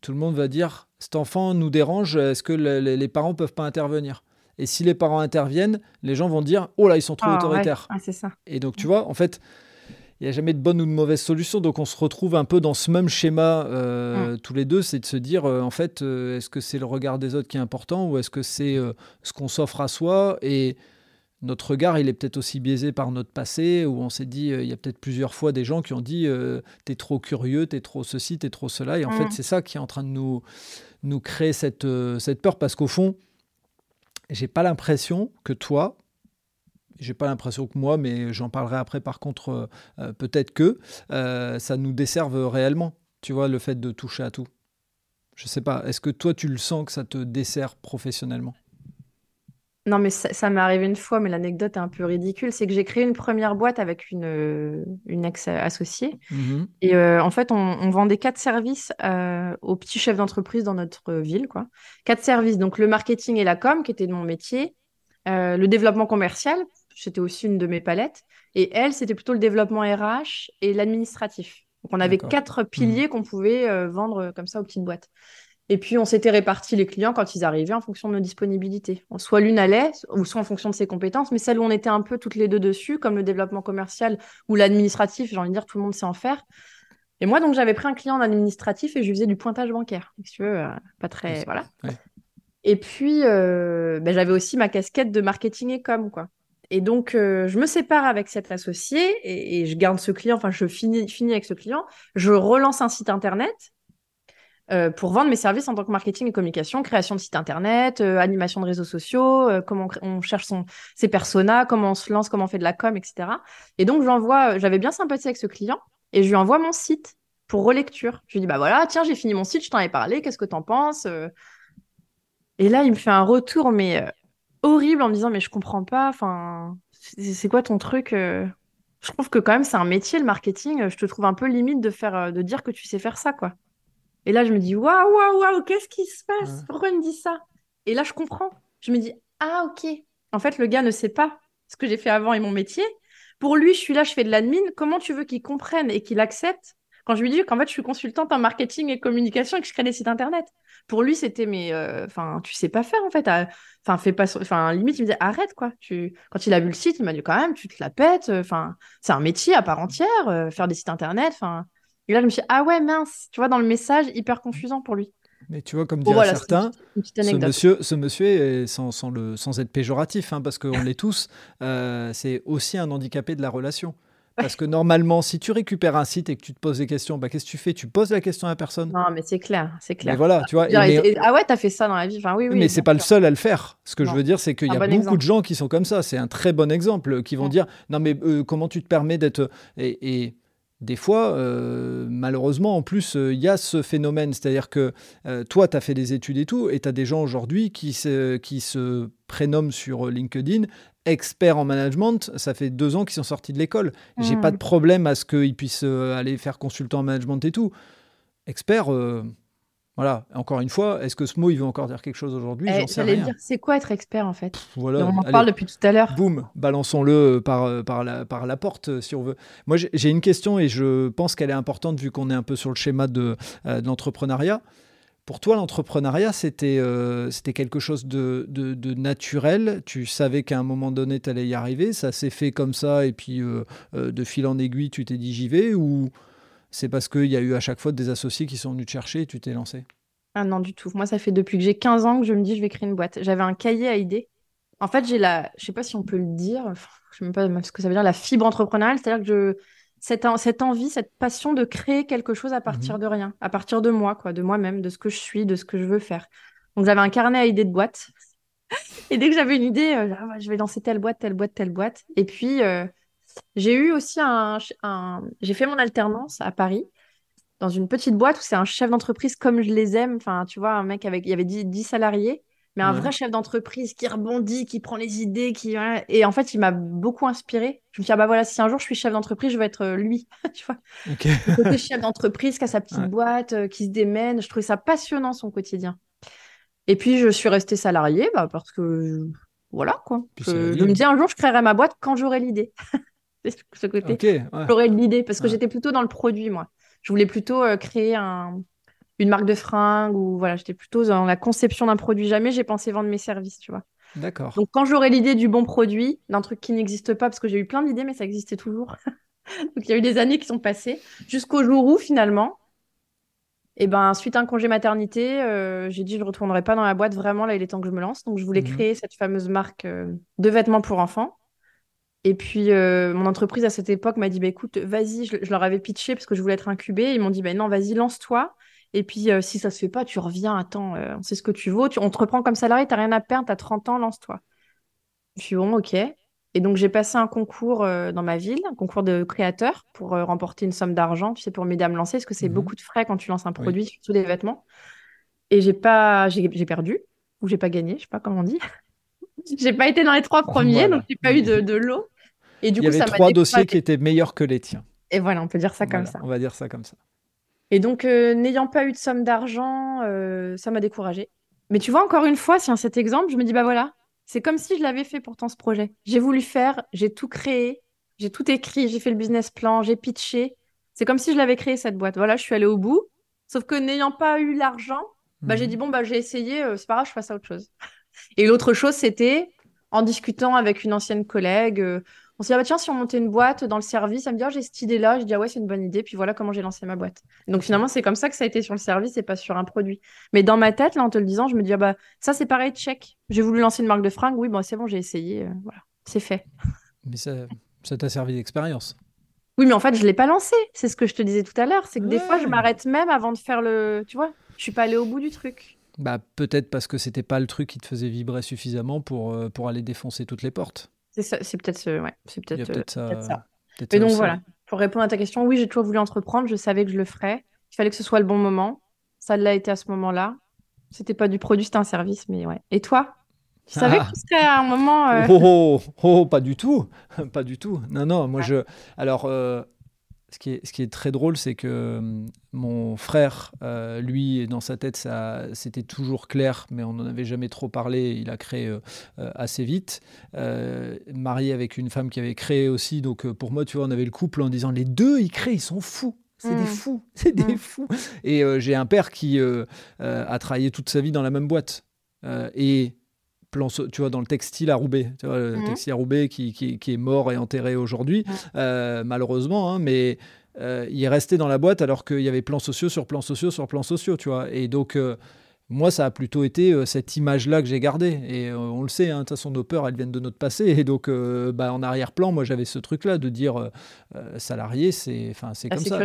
tout le monde va dire cet enfant nous dérange, est-ce que le- le- les parents peuvent pas intervenir? Et si les parents interviennent, les gens vont dire oh là, ils sont trop Ah, ouais. autoritaires. Ah, ça. Et donc, tu vois, en fait, il n'y a jamais de bonne ou de mauvaise solution. Donc, on se retrouve un peu dans ce même schéma euh, tous les deux. C'est de se dire, euh, en fait, euh, est-ce que c'est le regard des autres qui est important ou est-ce que c'est ce qu'on s'offre à soi? Et notre regard, il est peut-être aussi biaisé par notre passé où on s'est dit, il y a peut-être plusieurs fois des gens qui ont dit, t'es trop curieux, t'es trop ceci, t'es trop cela. Et en Mm. fait, c'est ça qui est en train de nous, nous créer cette, cette peur parce qu'au fond, j'ai pas l'impression que toi, j'ai pas l'impression que moi, mais j'en parlerai après par contre, euh, euh, peut-être que euh, ça nous desserve réellement, tu vois, le fait de toucher à tout. Je sais pas, est-ce que toi tu le sens que ça te dessert professionnellement? Non, mais ça, ça m'est arrivé une fois, mais l'anecdote est un peu ridicule. C'est que j'ai créé une première boîte avec une, euh, une ex-associée. Mhm. Et euh, en fait, on, on vendait quatre services euh, aux petits chefs d'entreprise dans notre ville, quoi. Quatre services. Donc, le marketing et la com, qui était de mon métier. Euh, le développement commercial, c'était aussi une de mes palettes. Et elle, c'était plutôt le développement RH et l'administratif. Donc, on avait quatre piliers qu'on pouvait vendre comme ça aux petites boîtes. Et puis, on s'était répartis les clients quand ils arrivaient en fonction de nos disponibilités. Soit l'une allait, ou soit en fonction de ses compétences, mais celle où on était un peu toutes les deux dessus, comme le développement commercial ou l'administratif, j'ai envie de dire, tout le monde sait en faire. Et moi, donc, j'avais pris un client en administratif et je lui faisais du pointage bancaire. Si tu veux, euh, pas très. Voilà. Ouais. Et puis, euh, ben, j'avais aussi ma casquette de marketing et com, quoi. Et donc, euh, je me sépare avec cet associé et, et je garde ce client, enfin, je finis, finis avec ce client. Je relance un site internet euh, pour vendre mes services en tant que marketing et communication, création de site internet, euh, animation de réseaux sociaux, euh, comment on, cherche ses personas, comment on se lance, comment on fait de la com, etc. Et donc, je lui envoie, j'avais bien sympathisé avec ce client et je lui envoie mon site pour relecture. Je lui dis, bah voilà, tiens, j'ai fini mon site, je t'en ai parlé, qu'est-ce que t'en penses? Et là, il me fait un retour, mais horrible, en me disant, mais je comprends pas, enfin, c'est quoi ton truc? Je trouve que quand même, c'est un métier, le marketing. Je te trouve un peu limite de faire, de dire que tu sais faire ça, quoi. Et là, je me dis, waouh, waouh, waouh, qu'est-ce qui se passe? Pourquoi il me dit ça? Et là, je comprends. Je me dis, ah, ok. En fait, le gars ne sait pas ce que j'ai fait avant et mon métier. Pour lui, je suis là, je fais de l'admin. Comment tu veux qu'il comprenne et qu'il accepte? Quand je lui dis qu'en fait, je suis consultante en marketing et communication et que je crée des sites internet? Pour lui, c'était, mais, euh, enfin, tu sais pas faire, en fait. Ah, Enfin, fais pas, enfin, limite, il me disait, arrête, quoi. Tu... Quand il a vu le site, il m'a dit, quand même, tu te la pètes. euh, Enfin, c'est un métier à part entière, euh, faire des sites internet. Enfin, et là, je me suis dit, ah ouais, mince, tu vois, dans le message, hyper confusant pour lui. Mais tu vois, comme diraient voilà, c'est une certains, petite, une petite ce monsieur, ce monsieur est, sans, sans le, sans être péjoratif, hein, parce qu'on l'est tous, euh, c'est aussi un handicapé de la relation. Parce que normalement, si tu récupères un site et que tu te poses des questions, bah, qu'est-ce que tu fais? Tu poses la question à la personne. Non, mais c'est clair, c'est Mais clair. voilà, tu vois. et mais- et- ah ouais, t'as fait ça dans la vie. Enfin, oui, oui. mais c'est pas le seul à le faire. Ce que je veux dire, c'est qu'il y a bon beaucoup exemple. de gens qui sont comme ça. C'est un très bon exemple, qui vont dire non mais euh, comment tu te permets d'être et, et des fois, euh, malheureusement, en plus, euh, il y a ce phénomène, c'est-à-dire que euh, toi, tu as fait des études et tout, et tu as des gens aujourd'hui qui se, qui se prénomment sur LinkedIn experts en management. Ça fait deux ans qu'ils sont sortis de l'école. J'ai Mm. pas de problème à ce qu'ils puissent aller faire consultant en management et tout. Expert, voilà. Encore une fois, est-ce que ce mot, il veut encore dire quelque chose aujourd'hui? Eh, J'en sais rien. dire, c'est quoi être expert en fait? Voilà. On en Allez. parle depuis tout à l'heure. Boum, balançons-le par, euh, par, la, par la porte, euh, si on veut. Moi, j'ai une question et je pense qu'elle est importante vu qu'on est un peu sur le schéma de, euh, de l'entrepreneuriat. Pour toi, l'entrepreneuriat, c'était euh, quelque chose de, de, de naturel? Tu savais qu'à un moment donné, tu allais y arriver? Ça s'est fait comme ça et puis euh, de fil en aiguille, tu t'es dit j'y vais? Ou c'est parce qu'il y a eu à chaque fois des associés qui sont venus te chercher et tu t'es lancé Ah non, du tout. Moi, ça fait depuis que j'ai 15 ans que je me dis je vais créer une boîte. J'avais un cahier à idées. En fait, j'ai la, je sais pas si on peut le dire, enfin, je sais même pas ce que ça veut dire, la fibre entrepreneuriale, c'est-à-dire que je, cette, cette envie, cette passion de créer quelque chose à partir de rien, à partir de moi, quoi, de moi-même, de ce que je suis, de ce que je veux faire. Donc, j'avais un carnet à idées de boîte. Et dès que j'avais une idée, euh, ah je vais lancer telle boîte, telle boîte, telle boîte. Et puis, euh, j'ai eu aussi un, un- j'ai fait mon alternance à Paris dans une petite boîte où c'est un chef d'entreprise comme je les aime. Enfin, tu vois, un mec avec, il y avait 10, 10 salariés, mais un Ouais. vrai chef d'entreprise qui rebondit, qui prend les idées, qui... Et en fait, il m'a beaucoup inspiré. Je me suis dit, ah bah voilà, si un jour je suis chef d'entreprise, je vais être euh, lui. tu vois, Ok. le côté chef d'entreprise qui a sa petite Ouais. boîte, euh, qui se démène. Je trouvais ça passionnant, son quotidien. Et puis, je suis restée salariée bah, parce que, voilà, quoi. Je, je me dis, un jour, je créerai ma boîte quand j'aurai l'idée. Ce côté ouais. j'aurais de l'idée parce que Ouais. j'étais plutôt dans le produit, moi. Je voulais plutôt euh, créer un, une marque de fringues ou voilà, j'étais plutôt dans la conception d'un produit. Jamais j'ai pensé vendre mes services, tu vois. D'accord. Donc quand j'aurai l'idée du bon produit, d'un truc qui n'existe pas, parce que j'ai eu plein d'idées, mais ça existait toujours. Donc il y a eu des années qui sont passées jusqu'au jour où finalement, et ben, suite à un congé maternité, euh, j'ai dit je ne retournerai pas dans la boîte. Vraiment, là, il est temps que je me lance. Donc je voulais Mhm. créer cette fameuse marque euh, de vêtements pour enfants. Et puis, euh, mon entreprise à cette époque m'a dit bah, écoute, vas-y, je, je leur avais pitché parce que je voulais être incubée. Ils m'ont dit bah, non, vas-y, lance-toi. Et puis, euh, si ça se fait pas, tu reviens, attends, euh, on sait ce que tu vaux. Tu- on te reprend comme salarié, t'as rien à perdre, t'as 30 ans, lance-toi. Je suis bon, ok. Et donc, j'ai passé un concours dans ma ville, un concours de créateurs pour remporter une somme d'argent, tu sais, pour m'aider à me lancer, parce que c'est Mhm. beaucoup de frais quand tu lances un Oui. produit, surtout des vêtements. Et j'ai pas, j'ai j'ai perdu, ou j'ai pas gagné, je sais pas comment on dit. j'ai pas été dans les trois premiers, Voilà. donc j'ai pas eu de, de lot. Et du Il y coup, avait ça m'a trois dossiers qui étaient meilleurs que les tiens. Et voilà, on peut dire ça comme Voilà, ça. On va dire ça comme ça. Et donc, euh, n'ayant pas eu de somme d'argent, euh, ça m'a découragée. Mais tu vois, encore une fois, si cet exemple, je me dis, bah voilà, c'est comme si je l'avais fait pourtant ce projet. J'ai voulu faire, j'ai tout créé, j'ai tout écrit, j'ai fait le business plan, j'ai pitché. C'est comme si je l'avais créé cette boîte. Voilà, je suis allée au bout. Sauf que n'ayant pas eu l'argent, bah, j'ai Mhm. dit, bon, bah, j'ai essayé, euh, c'est pas grave, je passe à autre chose. Et l'autre chose, c'était en discutant avec une ancienne collègue, On s'est dit, ah bah tiens, si on montait une boîte dans le service, elle me dit, oh, j'ai cette idée-là. Je dis, ah ouais, c'est une bonne idée. Puis voilà comment j'ai lancé ma boîte. Donc finalement, c'est comme ça que ça a été sur le service et pas sur un produit. Mais dans ma tête, là, en te le disant, je me dis, ah bah ça, c'est pareil, check. J'ai voulu lancer une marque de fringues. Oui, bon, c'est bon, j'ai essayé. euh, voilà, c'est fait. Mais ça ça t'a servi d'expérience. Oui, mais en fait, je l'ai pas lancé. C'est ce que je te disais tout à l'heure. C'est que des fois, je m'arrête même avant de faire le. Tu vois, je suis pas allée au bout du truc. Bah, peut-être parce que c'était pas le truc qui te faisait vibrer suffisamment pour, euh, pour aller défoncer toutes les portes. C'est peut-être ce- ouais, c'est euh, ça. Mais donc voilà, pour répondre à ta question, oui, j'ai toujours voulu entreprendre, je savais que je le ferais. Il fallait que ce soit le bon moment. Ça l'a été à ce moment-là. C'était pas du produit, c'était un service, mais ouais. Et toi? Tu savais Ah. que tu serais à un moment. euh, Oh, oh, oh, pas du tout, pas du tout. Non, non, moi je. Alors, euh, ce qui est, ce qui est très drôle, c'est que hum, mon frère, euh, lui, dans sa tête, ça, c'était toujours clair, mais on n'en avait jamais trop parlé. Il a créé euh, euh, assez vite, euh, marié avec une femme qui avait créé aussi. Donc, euh, pour moi, tu vois, on avait le couple en disant les deux, ils créent, ils sont fous. C'est des Mm. fous, c'est des Mm. fous. Et euh, j'ai un père qui euh, euh, a travaillé toute sa vie dans la même boîte. Euh, et plan, tu vois, dans le textile à Roubaix, tu vois, le Mhm. textile à Roubaix qui, qui- qui est mort et enterré aujourd'hui, euh, malheureusement, hein, mais euh, il est resté dans la boîte alors qu'il y avait plans sociaux sur plans sociaux sur plans sociaux, tu vois. Et donc, euh, moi, ça a plutôt été euh, cette image-là que j'ai gardée. Et euh, on le sait, hein, de toute façon, nos peurs, elles viennent de notre passé. Et donc, euh, bah, en arrière-plan, moi, j'avais ce truc-là de dire salarié, c'est comme sécurité, ça.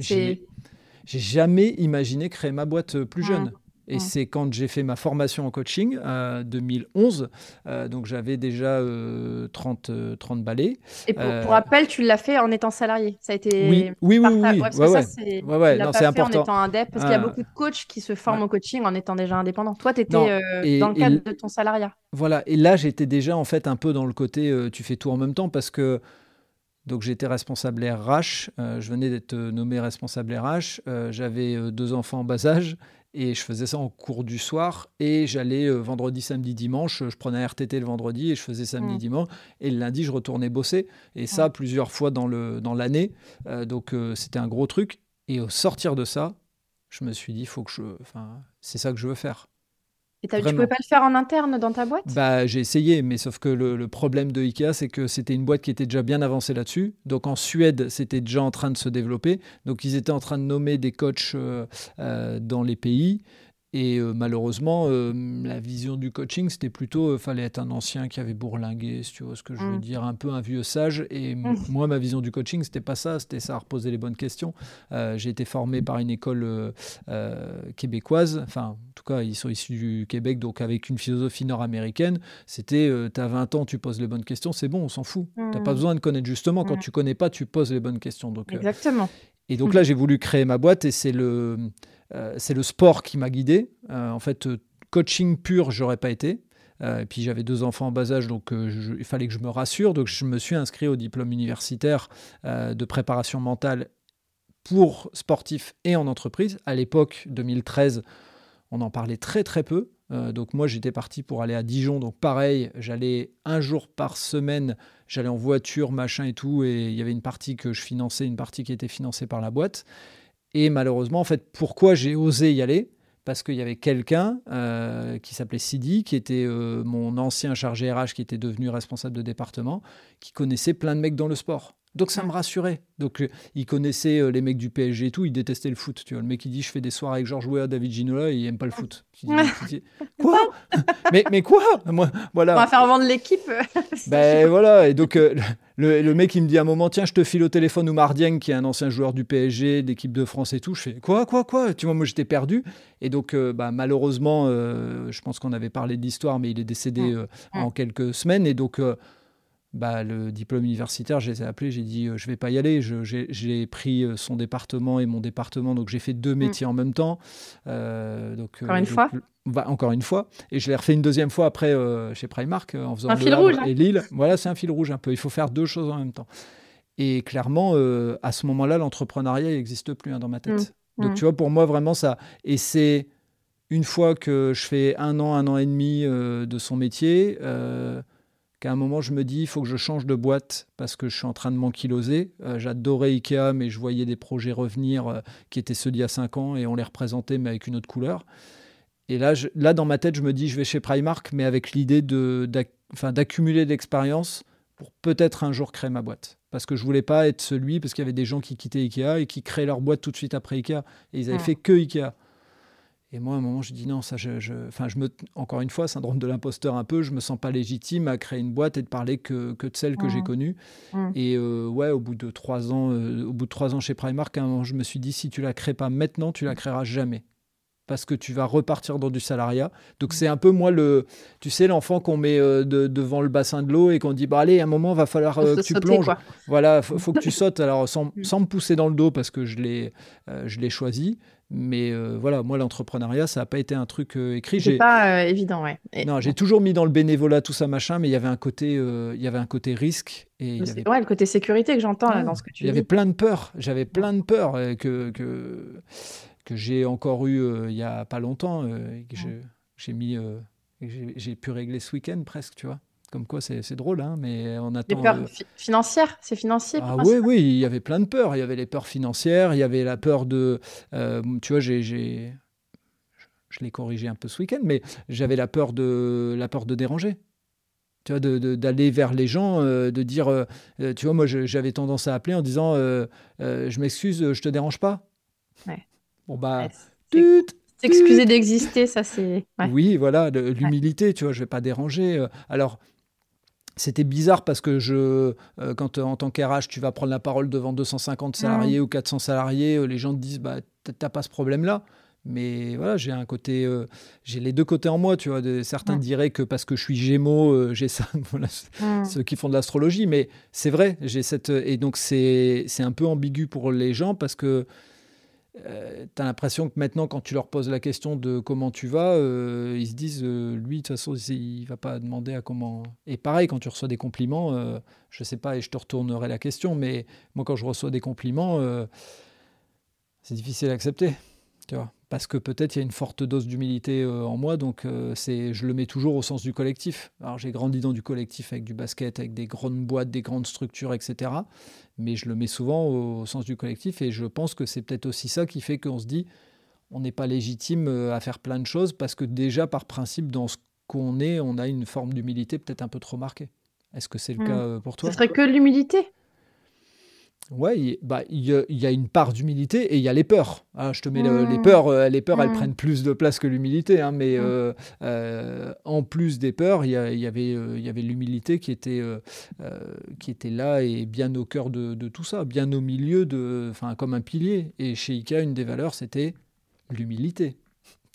J'ai jamais imaginé créer ma boîte plus jeune. Et c'est quand j'ai fait ma formation en coaching, euh, 2011, euh, donc j'avais déjà euh, 30, euh, 30 balais. Et pour, Euh, pour rappel, tu l'as fait en étant salarié. Ça a été. Oui, oui, oui, oui, ouais, Ouais, c'est- important. en étant indep, parce qu'il y a beaucoup de coachs qui se forment au coaching en étant déjà indépendant. Toi, tu étais Non, euh, et- dans le cadre de ton salariat. Voilà, et là j'étais déjà en fait un peu dans le côté euh, tu fais tout en même temps parce que donc j'étais responsable RH, euh, je venais d'être euh, nommé responsable RH, euh, j'avais euh, deux enfants en bas âge et je faisais ça en cours du soir et j'allais euh, vendredi, samedi, dimanche, je prenais un RTT le vendredi et je faisais samedi, Mm. dimanche. Et le lundi je retournais bosser. Et ça plusieurs fois dans le dans l'année, Euh, donc euh, c'était un gros truc. Et au sortir de ça, je me suis dit faut que je, enfin c'est ça que je veux faire. Et tu Vraiment. pouvais pas le faire en interne dans ta boîte? Bah, j'ai essayé, mais sauf que le, le problème de Ikea, c'est que c'était une boîte qui était déjà bien avancée là-dessus. Donc en Suède, c'était déjà en train de se développer. Donc ils étaient en train de nommer des coachs euh, euh, dans les pays. Et euh, malheureusement, euh, la vision du coaching, c'était plutôt, il fallait être un ancien qui avait bourlingué, si tu vois ce que je veux Mm. dire, un peu un vieux sage. Et Mm. moi, ma vision du coaching, c'était pas ça, c'était ça, reposer les bonnes questions. Euh, j'ai été formé par une école euh, euh, québécoise, enfin, en tout cas, ils sont issus du Québec, donc avec une philosophie nord-américaine. C'était, euh, tu as 20 ans, tu poses les bonnes questions, c'est bon, on s'en fout. Tu n'as Mm. pas besoin de connaître justement. Quand Mm. tu connais pas, tu poses les bonnes questions. Donc, euh, Exactement. et donc là, j'ai voulu créer ma boîte et c'est le, euh, c'est le sport qui m'a guidé. Euh, en fait, euh, coaching pur, j'aurais pas été. Euh, et puis j'avais deux enfants en bas âge, donc euh, il fallait que je me rassure. Donc je me suis inscrit au diplôme universitaire euh, de préparation mentale pour sportifs et en entreprise. À l'époque, 2013, on en parlait très très peu. Euh, donc moi, j'étais parti pour aller à Dijon. Donc pareil, j'allais un jour par semaine, j'allais en voiture, machin et tout. Et il y avait une partie que je finançais, une partie qui était financée par la boîte. Et malheureusement, en fait, pourquoi j'ai osé y aller? Parce qu'il y avait quelqu'un euh, qui s'appelait Sidi, qui était euh, mon ancien chargé RH, qui était devenu responsable de département, qui connaissait plein de mecs dans le sport. Donc ça me rassurait. Donc euh, il connaissait euh, les mecs du PSG et tout, il détestait le foot. Tu vois, le mec il dit je fais des soirées avec Georges Weah, David Ginola, il aime pas le foot. Tu dis, tu dis, quoi? Mais, mais quoi? Moi, voilà. On va faire vendre l'équipe. Ben voilà, et donc euh, le, le mec il me dit à un moment, tiens, je te file au téléphone Oumar Dieng, qui est un ancien joueur du PSG, de l'équipe de France et tout. Je fais quoi, quoi, quoi? Tu vois, moi j'étais perdu. Et donc, bah, malheureusement, je pense qu'on avait parlé de l'histoire, mais il est décédé Mm. euh, Mm. en quelques semaines. Et donc, bah, le diplôme universitaire, je les ai appelés, j'ai dit, euh, je vais pas y aller. J'ai pris euh, son département et mon département, donc j'ai fait deux métiers en même temps. Euh, donc, Mm. Encore une fois bah, encore une fois. Et je l'ai refait une deuxième fois après euh, chez Primark euh, en faisant Un Le fil Havre rouge, hein. et Lille. Voilà, c'est un fil rouge un peu. Il faut faire deux choses en même temps. Et clairement, euh, à ce moment-là, l'entrepreneuriat n'existe plus hein, dans ma tête. Mm. Donc, Mm. tu vois, pour moi, vraiment ça. Et c'est une fois que je fais un an, un an et demi euh, de son métier, euh, qu'à un moment, je me dis, il faut que je change de boîte parce que je suis en train de m'enkyloser. Euh, J'adorais Ikea, mais je voyais des projets revenir euh, qui étaient ceux d'il y a cinq ans et on les représentait, mais avec une autre couleur. Et là, je- là, dans ma tête, je me dis, je vais chez Primark, mais avec l'idée d'accumuler de l'expérience pour peut-être un jour créer ma boîte. Parce que je voulais pas être celui, parce qu'il y avait des gens qui quittaient Ikea et qui créaient leur boîte tout de suite après Ikea. Et ils avaient fait que Ikea. Et moi, à un moment, je dis non, ça, je, je, enfin, je me, encore une fois, syndrome de l'imposteur un peu, je me sens pas légitime à créer une boîte et de parler que, que de celle que j'ai connue. Et euh, ouais, au bout de trois ans, euh, au bout de trois ans chez Primark, à un moment, je me suis dit si tu la crées pas maintenant, tu la créeras jamais parce que tu vas repartir dans du salariat. Donc c'est un peu moi le, tu sais l'enfant qu'on met euh, devant le bassin de l'eau et qu'on dit bah allez à un moment va falloir euh, que tu plonges. Voilà, faut, faut que tu sautes. Alors sans, mm. sans, me pousser dans le dos parce que je l'ai, euh, je l'ai choisi. Mais voilà, moi l'entrepreneuriat ça n'a pas été un truc écrit. C'est pas évident, ouais. Non, j'ai toujours mis dans le bénévolat tout ça machin, mais il y avait un côté, il y avait un côté risque et il y avait... ouais le côté sécurité que j'entends dans ce que tu dis. Il y avait plein de peurs. J'avais plein de peurs que, que que j'ai encore eu euh, il y a pas longtemps, euh, que j'ai mis, euh, j'ai pu régler ce week-end presque, tu vois. Comme quoi, c'est drôle, hein, mais on attend. Des peurs financières, c'est financier. Ah oui, oui, il y avait plein de peurs. Il y avait les peurs financières, il y avait la peur de, tu vois, j'ai, je l'ai corrigé un peu ce week-end, mais j'avais la peur de, la peur de déranger tu vois, d'aller vers les gens, de dire, tu vois, moi j'avais tendance à appeler en disant, je m'excuse, je te dérange pas. Ouais. Bon, bah. S'excuser d'exister, ça c'est. Oui, voilà, l'humilité, tu vois, je vais pas déranger. Euh. Alors, c'était bizarre parce que je, euh, quand euh, en tant qu'RH, tu vas prendre la parole devant 250 salariés ou 400 salariés, les gens te disent, bah, t'as pas ce problème-là. Mais voilà, j'ai un côté, j'ai les deux côtés en moi, tu vois. certains diraient que parce que je suis Gémeaux, j'ai ça. Voilà, ceux qui font de l'astrologie, mais c'est vrai, j'ai cette et donc c'est c'est un peu ambigu pour les gens parce que euh, as l'impression que maintenant, quand tu leur poses la question de comment tu vas, euh, ils se disent, euh, lui, de toute façon, il va pas demander à comment. Et pareil, quand tu reçois des compliments, je sais pas, et je te retournerai la question, mais moi, quand je reçois des compliments, c'est difficile à accepter. Tu vois parce que peut-être il y a une forte dose d'humilité euh, en moi, donc euh, c'est, je le mets toujours au sens du collectif. Alors j'ai grandi dans du collectif avec du basket, avec des grandes boîtes, des grandes structures, etc. Mais je le mets souvent au, sens du collectif et je pense que c'est peut-être aussi ça qui fait qu'on se dit on n'est pas légitime euh, à faire plein de choses parce que déjà par principe dans ce qu'on est, on a une forme d'humilité peut-être un peu trop marquée. Est-ce que c'est le hmm. cas pour toi? Ce serait que l'humilité Ouais, bah, il y, a une part d'humilité et il y a les peurs. Ah, je te mets les mmh. peurs, euh, les peurs, elles mmh. prennent plus de place que l'humilité. Hein, mais mmh. euh, euh, en plus des peurs, il y, avait, il y avait l'humilité qui était, qui était là et bien au cœur de, tout ça, bien au milieu de, enfin comme un pilier. Et chez Ikea, une des valeurs, c'était l'humilité.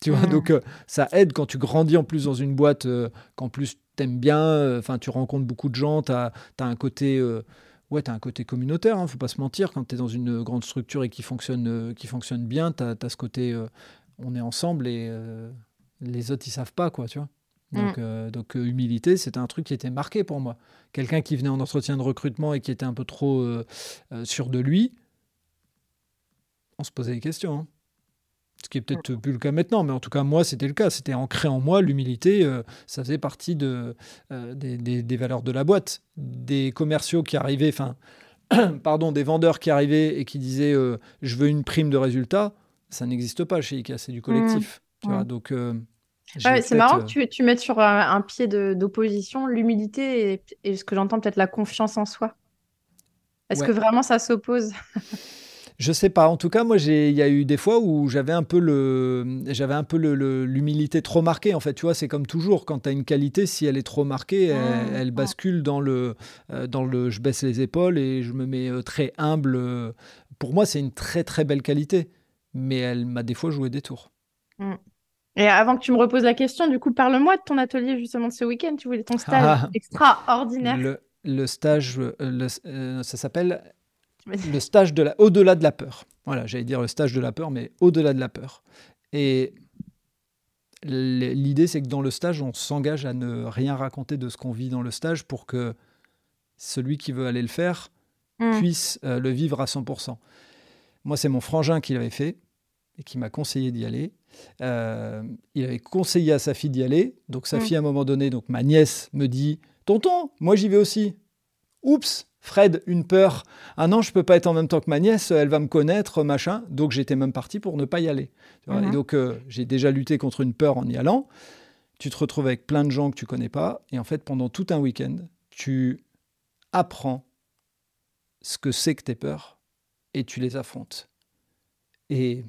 Tu vois, donc ça aide quand tu grandis en plus dans une boîte qu'en plus t'aimes bien. Enfin, tu rencontres beaucoup de gens, tu as, as, un côté ouais, tu as un côté communautaire, ne hein, faut pas se mentir. Quand tu es dans une grande structure et qui fonctionne, euh, qui fonctionne bien, tu as, ce côté euh, on est ensemble et euh, les autres, ils savent pas, quoi, tu vois. Donc, mm. donc humilité, c'était un truc qui était marqué pour moi. Quelqu'un qui venait en entretien de recrutement et qui était un peu trop sûr de lui, on se posait des questions. Hein. Ce qui est peut-être plus le cas maintenant, mais en tout cas, moi, c'était le cas. C'était ancré en moi, l'humilité, euh, ça faisait partie de, euh, des, valeurs de la boîte. Des commerciaux qui arrivaient, enfin, pardon, des vendeurs qui arrivaient et qui disaient euh, je veux une prime de résultat, ça n'existe pas chez IKEA, c'est du collectif. Mmh. Tu vois, donc. c'est marrant que tu, tu mettes sur un, pied d'opposition l'humilité et, ce que j'entends peut-être la confiance en soi. Est-ce que vraiment ça s'oppose? Je sais pas. En tout cas, moi, il y a eu des fois où j'avais un peu le, j'avais un peu l'humilité trop marquée. En fait, tu vois, c'est comme toujours quand tu as une qualité, si elle est trop marquée, elle, bascule dans le, euh, dans le, je baisse les épaules et je me mets euh, très humble. Pour moi, c'est une très très belle qualité, mais elle m'a des fois joué des tours. Mmh. Et avant que tu me reposes la question, du coup, parle-moi de ton atelier justement de ce week-end. Tu voulais ton stage ah. extraordinaire. Le, stage, euh, ça s'appelle le stage de la, au-delà de la peur. Voilà, j'allais dire le stage de la peur, mais au-delà de la peur. Et l'idée, c'est que dans le stage, on s'engage à ne rien raconter de ce qu'on vit dans le stage pour que celui qui veut aller le faire mm. puisse euh, le vivre à 100%. Moi, c'est mon frangin qui l'avait fait et qui m'a conseillé d'y aller. Euh, il avait conseillé à sa fille d'y aller. Donc sa mm. fille, à un moment donné, donc ma nièce me dit, Tonton, moi j'y vais aussi. Oups, Fred, une peur. Ah non, je peux pas être en même temps que ma nièce, elle va me connaître, machin. Donc j'étais même parti pour ne pas y aller. Et mhm. donc euh, j'ai déjà lutté contre une peur en y allant. Tu te retrouves avec plein de gens que tu connais pas. Et en fait, pendant tout un week-end, tu apprends ce que c'est que tes peurs et tu les affrontes. Et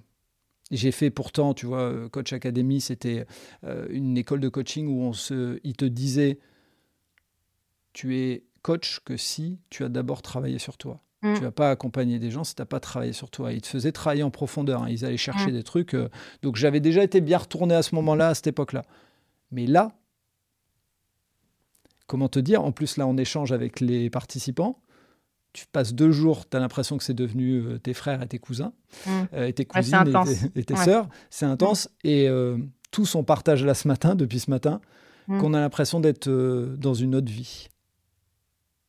j'ai fait pourtant, tu vois, euh, Coach Academy, c'était euh, une école de coaching où on se, il te disait, tu es coach que si tu as d'abord travaillé sur toi. Mm. Tu vas pas accompagner des gens si tu n'as pas travaillé sur toi. Ils te faisaient travailler en profondeur. Hein. Ils allaient chercher mm. des trucs. Euh. donc j'avais déjà été bien retourné à ce moment-là, à cette époque-là. Mais là, comment te dire En plus, là, on échange avec les participants. Tu passes deux jours, tu as l'impression que c'est devenu euh, tes frères et tes cousins, mm. euh, et tes cousines et, tes, sœurs. C'est intense. Et tous on partage là ce matin, depuis ce matin, qu'on a l'impression d'être dans une autre vie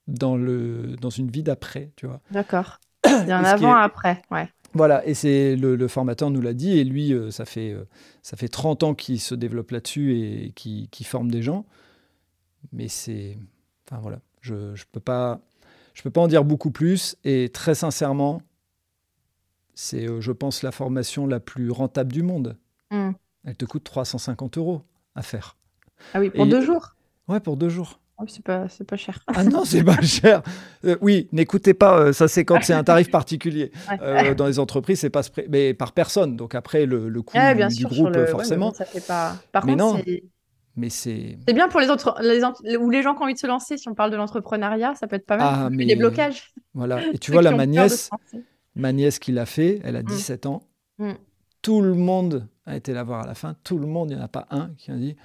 dans, le, dans une vie d'après, tu vois. D'accord. Il y a un avant-après, ouais. Voilà, et c'est le, formateur nous l'a dit, et lui, euh, ça, fait, euh, ça fait 30 ans qu'il se développe là-dessus et qu'il forme des gens. Mais c'est. Enfin voilà, je ne je peux, pas, je peux pas en dire beaucoup plus. Et très sincèrement, c'est, euh, je pense, la formation la plus rentable du monde. Hmm. Elle te coûte 350 euros à faire. Ah oui, pour deux jours? Ouais, pour deux jours. Oh, c'est pas, pas cher. Ah non, c'est pas cher. Euh, oui, n'écoutez pas, euh, ça c'est quand c'est un tarif particulier. Euh, dans les entreprises, c'est pas mais par personne. Donc après, le, le coût du, groupe, forcément. ça fait pas... Par mais contre. Mais c'est. C'est bien pour les autres, les, ou les gens qui ont envie de se lancer. Si on parle de l'entrepreneuriat, ça peut être pas mal. Ah, mais... Des blocages. Voilà. Et tu vois, là, ma nièce, ma nièce qui l'a fait, elle a 17 mm. ans. Mm. Tout le monde a été la voir à la fin. Tout le monde, il n'y en a pas un qui a dit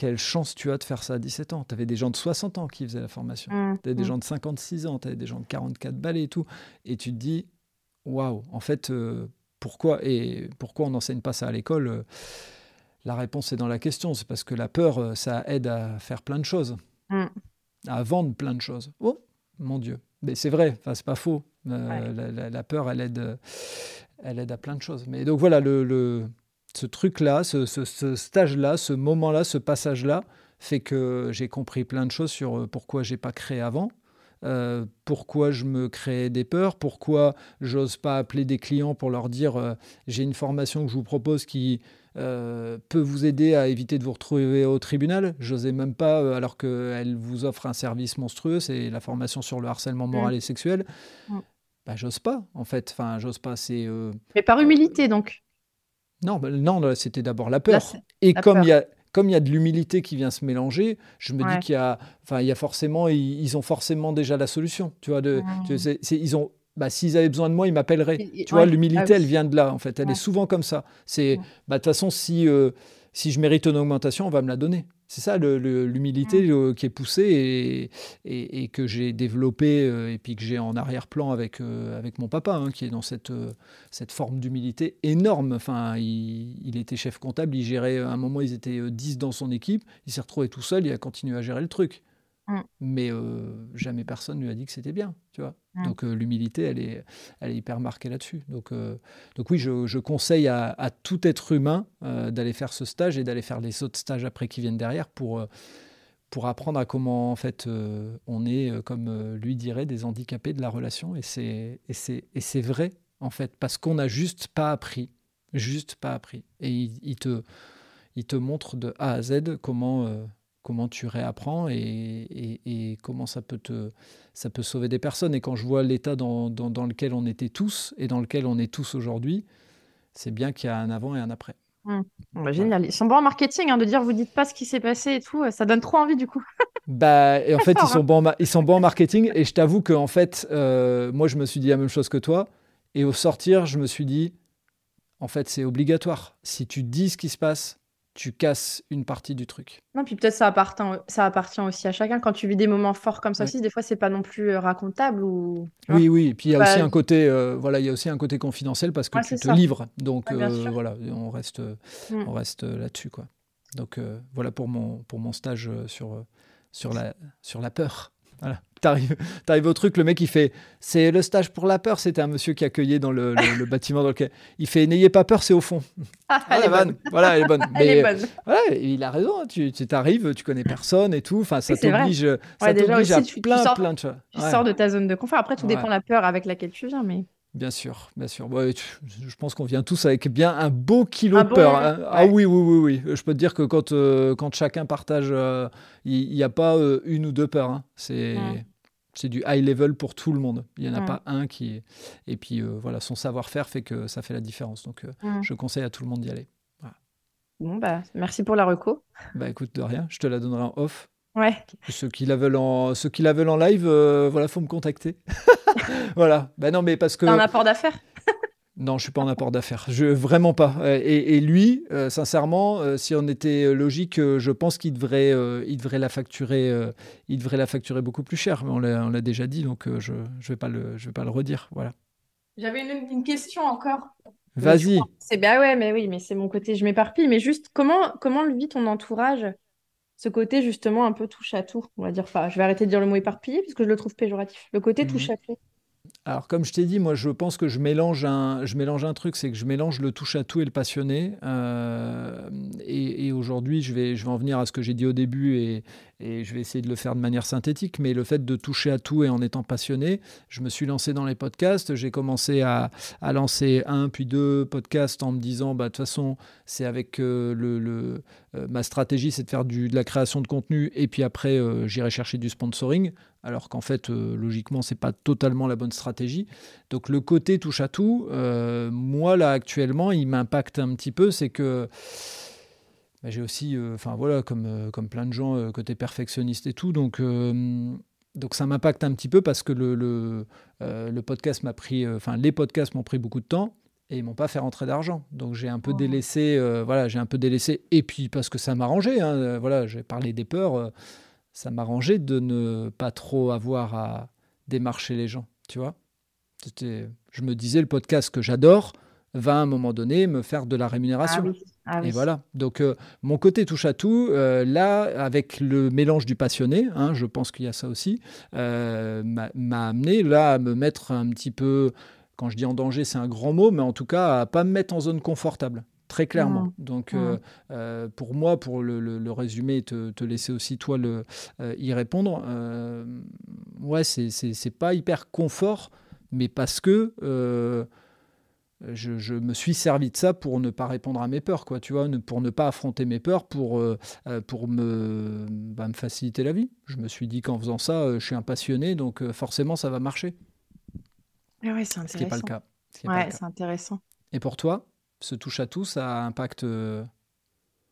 quelle chance tu as de faire ça à 17 ans. Tu avais des gens de 60 ans qui faisaient la formation. Mmh, tu avais des gens de 56 ans, tu avais des gens de 44 balais et tout. Et tu te dis, waouh, en fait, euh, pourquoi Et pourquoi on n'enseigne pas ça à l'école euh, La réponse est dans la question. C'est parce que la peur, euh, ça aide à faire plein de choses, mmh. à vendre plein de choses. Oh, mon Dieu. Mais c'est vrai, enfin, c'est pas faux. la, peur, elle aide, elle aide à plein de choses. Mais donc voilà, le ce truc-là, ce, stage-là, ce moment-là, ce passage-là, fait que j'ai compris plein de choses sur euh, pourquoi j'ai pas créé avant, euh, pourquoi je me crée des peurs, pourquoi j'ose pas appeler des clients pour leur dire euh, j'ai une formation que je vous propose qui peut vous aider à éviter de vous retrouver au tribunal. J'osais même pas, alors qu'elle vous offre un service monstrueux, c'est la formation sur le harcèlement moral mmh. et sexuel. Mmh. Bah, j'ose pas, en fait. Enfin, j'ose pas. C'est. Mais par humilité, donc. Non, bah, non c'était d'abord la peur. et comme il y a comme il y a de l'humilité qui vient se mélanger, je me dis qu'il y a, enfin, il y a forcément, ils, ont forcément déjà la solution. Tu vois, de, ils ont, bah, s'ils avaient besoin de moi, ils m'appelleraient. Tu vois, l'humilité, ah elle vient de là, en fait. Elle est souvent comme ça. C'est, bah, de toute façon, si, euh, si je mérite une augmentation, on va me la donner. C'est ça l'humilité mmh. qui est poussée et, et, que j'ai développée euh, et puis que j'ai en arrière-plan avec, euh, avec mon papa, hein, qui est dans cette, euh, cette forme d'humilité énorme. Enfin, il, était chef comptable, il gérait, à un moment, ils étaient 10 dans son équipe, il s'est retrouvé tout seul, il a continué à gérer le truc. Mmh. Mais jamais personne ne lui a dit que c'était bien, tu vois. Mmh. Donc l'humilité, elle est, elle est hyper marquée là-dessus. Donc, donc oui, je, je conseille à, à, tout être humain d'aller faire ce stage et d'aller faire les autres stages après qui viennent derrière pour, pour apprendre à comment en fait on est, comme lui dirait, des handicapés de la relation. Et c'est, et c'est, et c'est vrai, en fait, parce qu'on n'a juste pas appris. Juste pas appris. Et il, il, te, il te montre de A à Z comment comment tu réapprends et, comment ça peut, te, ça peut sauver des personnes. Et quand je vois l'état dans, dans, lequel on était tous et dans lequel on est tous aujourd'hui, c'est bien qu'il y a un avant et un après. Mmh. Bah, génial. Ils sont bons en marketing, hein, de dire vous dites pas ce qui s'est passé et tout, ça donne trop envie du coup. bah, et en fait, ils sont, bons en ils sont bons en marketing et je t'avoue que en fait, euh, moi je me suis dit la même chose que toi. Et au sortir, je me suis dit, en fait, c'est obligatoire. Si tu dis ce qui se passe, tu casses une partie du truc. Non, puis peut-être ça appartient, ça appartient aussi à chacun. Quand tu vis des moments forts comme ça aussi, des fois c'est pas non plus euh, racontable ou. Oui, oui. Et puis il y a aussi un côté, euh, voilà, il y a aussi un côté confidentiel parce que tu te livres. Donc euh, voilà, on reste, mm. on reste là-dessus quoi. Donc voilà pour mon pour mon stage sur sur la sur la peur. Voilà. T'arrives, arrives au truc, le mec il fait c'est le stage pour la peur. C'était un monsieur qui accueillait dans le, bâtiment dans lequel il fait n'ayez pas peur, c'est au fond. Ah, elle, est bonne. Voilà, elle est bonne. elle est bonne. il a raison. Hein, tu t'arrives, tu, connais personne et tout. Enfin, ça t'oblige, ça t'oblige à plein, plein de choses. Tu sors de ta zone de confort. Après, tout dépend de la peur avec laquelle tu viens, mais. Bien sûr, bien sûr. je pense qu'on vient tous avec bien un beau kilo de peur. Hein. Ah oui, oui, oui, oui. Je peux te dire que quand, euh, quand chacun partage, euh, il n'y a pas euh, une ou deux peurs. Hein. C'est c'est du high level pour tout le monde. Il n'y en a pas un qui est. Et puis voilà, son savoir-faire fait que ça fait la différence. Donc je conseille à tout le monde d'y aller. Bon, bah, merci pour la reco. Bah écoute, de rien, je te la donnerai en off. Ouais. Ceux qui la veulent en, ceux qui la veulent en live, voilà, faut me contacter. voilà. Ben non, mais parce que. un apport d'affaires non, je suis pas en apport d'affaires. Je vraiment pas. Et, lui, euh, sincèrement, euh, si on était logique, euh, je pense qu'il devrait, il devrait la facturer, il devrait la facturer beaucoup plus cher. Mais on l'a déjà dit, donc je, je vais pas le, je vais pas le redire. Voilà. J'avais une, question encore. Vas-y. C'est bien ouais, mais oui, mais c'est mon côté, je m'éparpille. Mais juste, comment, comment le vit ton entourage ce côté justement un peu touche à tout, on va dire pas. Je vais arrêter de dire le mot éparpillé parce que je le trouve péjoratif. Le côté touche mhm. à tout. Alors, comme je t'ai dit, moi, je pense que je mélange un, je mélange un truc, c'est que je mélange le touche-à-tout et le passionné. Euh, et, aujourd'hui, je vais, je vais en venir à ce que j'ai dit au début et, et, je vais essayer de le faire de manière synthétique. Mais le fait de toucher à tout et en étant passionné, je me suis lancé dans les podcasts. J'ai commencé à, à, lancer un puis deux podcasts en me disant, bah, de toute façon, c'est avec euh, le, le euh, ma stratégie, c'est de faire du, de la création de contenu et puis après, j'irai chercher du sponsoring alors qu'en fait, euh, logiquement, c'est pas totalement la bonne stratégie. Donc le côté touche à tout, euh, moi là actuellement, il m'impacte un petit peu, c'est que bah, j'ai aussi, euh, enfin voilà, comme, comme plein de gens, côté perfectionniste et tout, donc donc ça m'impacte un petit peu parce que le, le, podcast m'a pris, enfin les podcasts m'ont pris beaucoup de temps et ils m'ont pas fait rentrer d'argent. Donc j'ai un peu oh. délaissé, voilà, j'ai un peu délaissé. Et puis parce que ça m'arrangeait, hein, voilà, j'ai parlé des peurs ça m'arrangeait de ne pas trop avoir à démarcher les gens, tu vois. Je me disais, le podcast que j'adore va à un moment donné me faire de la rémunération. Ah ah Et voilà. Donc, euh, mon côté touche à tout, euh, là, avec le mélange du passionné, hein, je pense qu'il y a ça aussi, euh, m'a amené là à me mettre un petit peu, quand je dis en danger, c'est un grand mot, mais en tout cas, à pas me mettre en zone confortable très clairement. Mmh. Donc, euh, mmh. euh, pour moi, pour le, le, résumer et te, te, laisser aussi toi le, euh, y répondre, ouais, c'est pas hyper confort, mais parce que je, je, me suis servi de ça pour ne pas répondre à mes peurs, quoi, tu vois, pour ne pas affronter mes peurs, pour, pour me, bah, me faciliter la vie. Je me suis dit qu'en faisant ça, je suis un passionné, donc forcément, ça va marcher. Ah ouais, c'est intéressant. Ce qui n'est pas le cas. Ouais, c'est intéressant. Et pour toi? Ce touche à tout, ça impacte. Euh,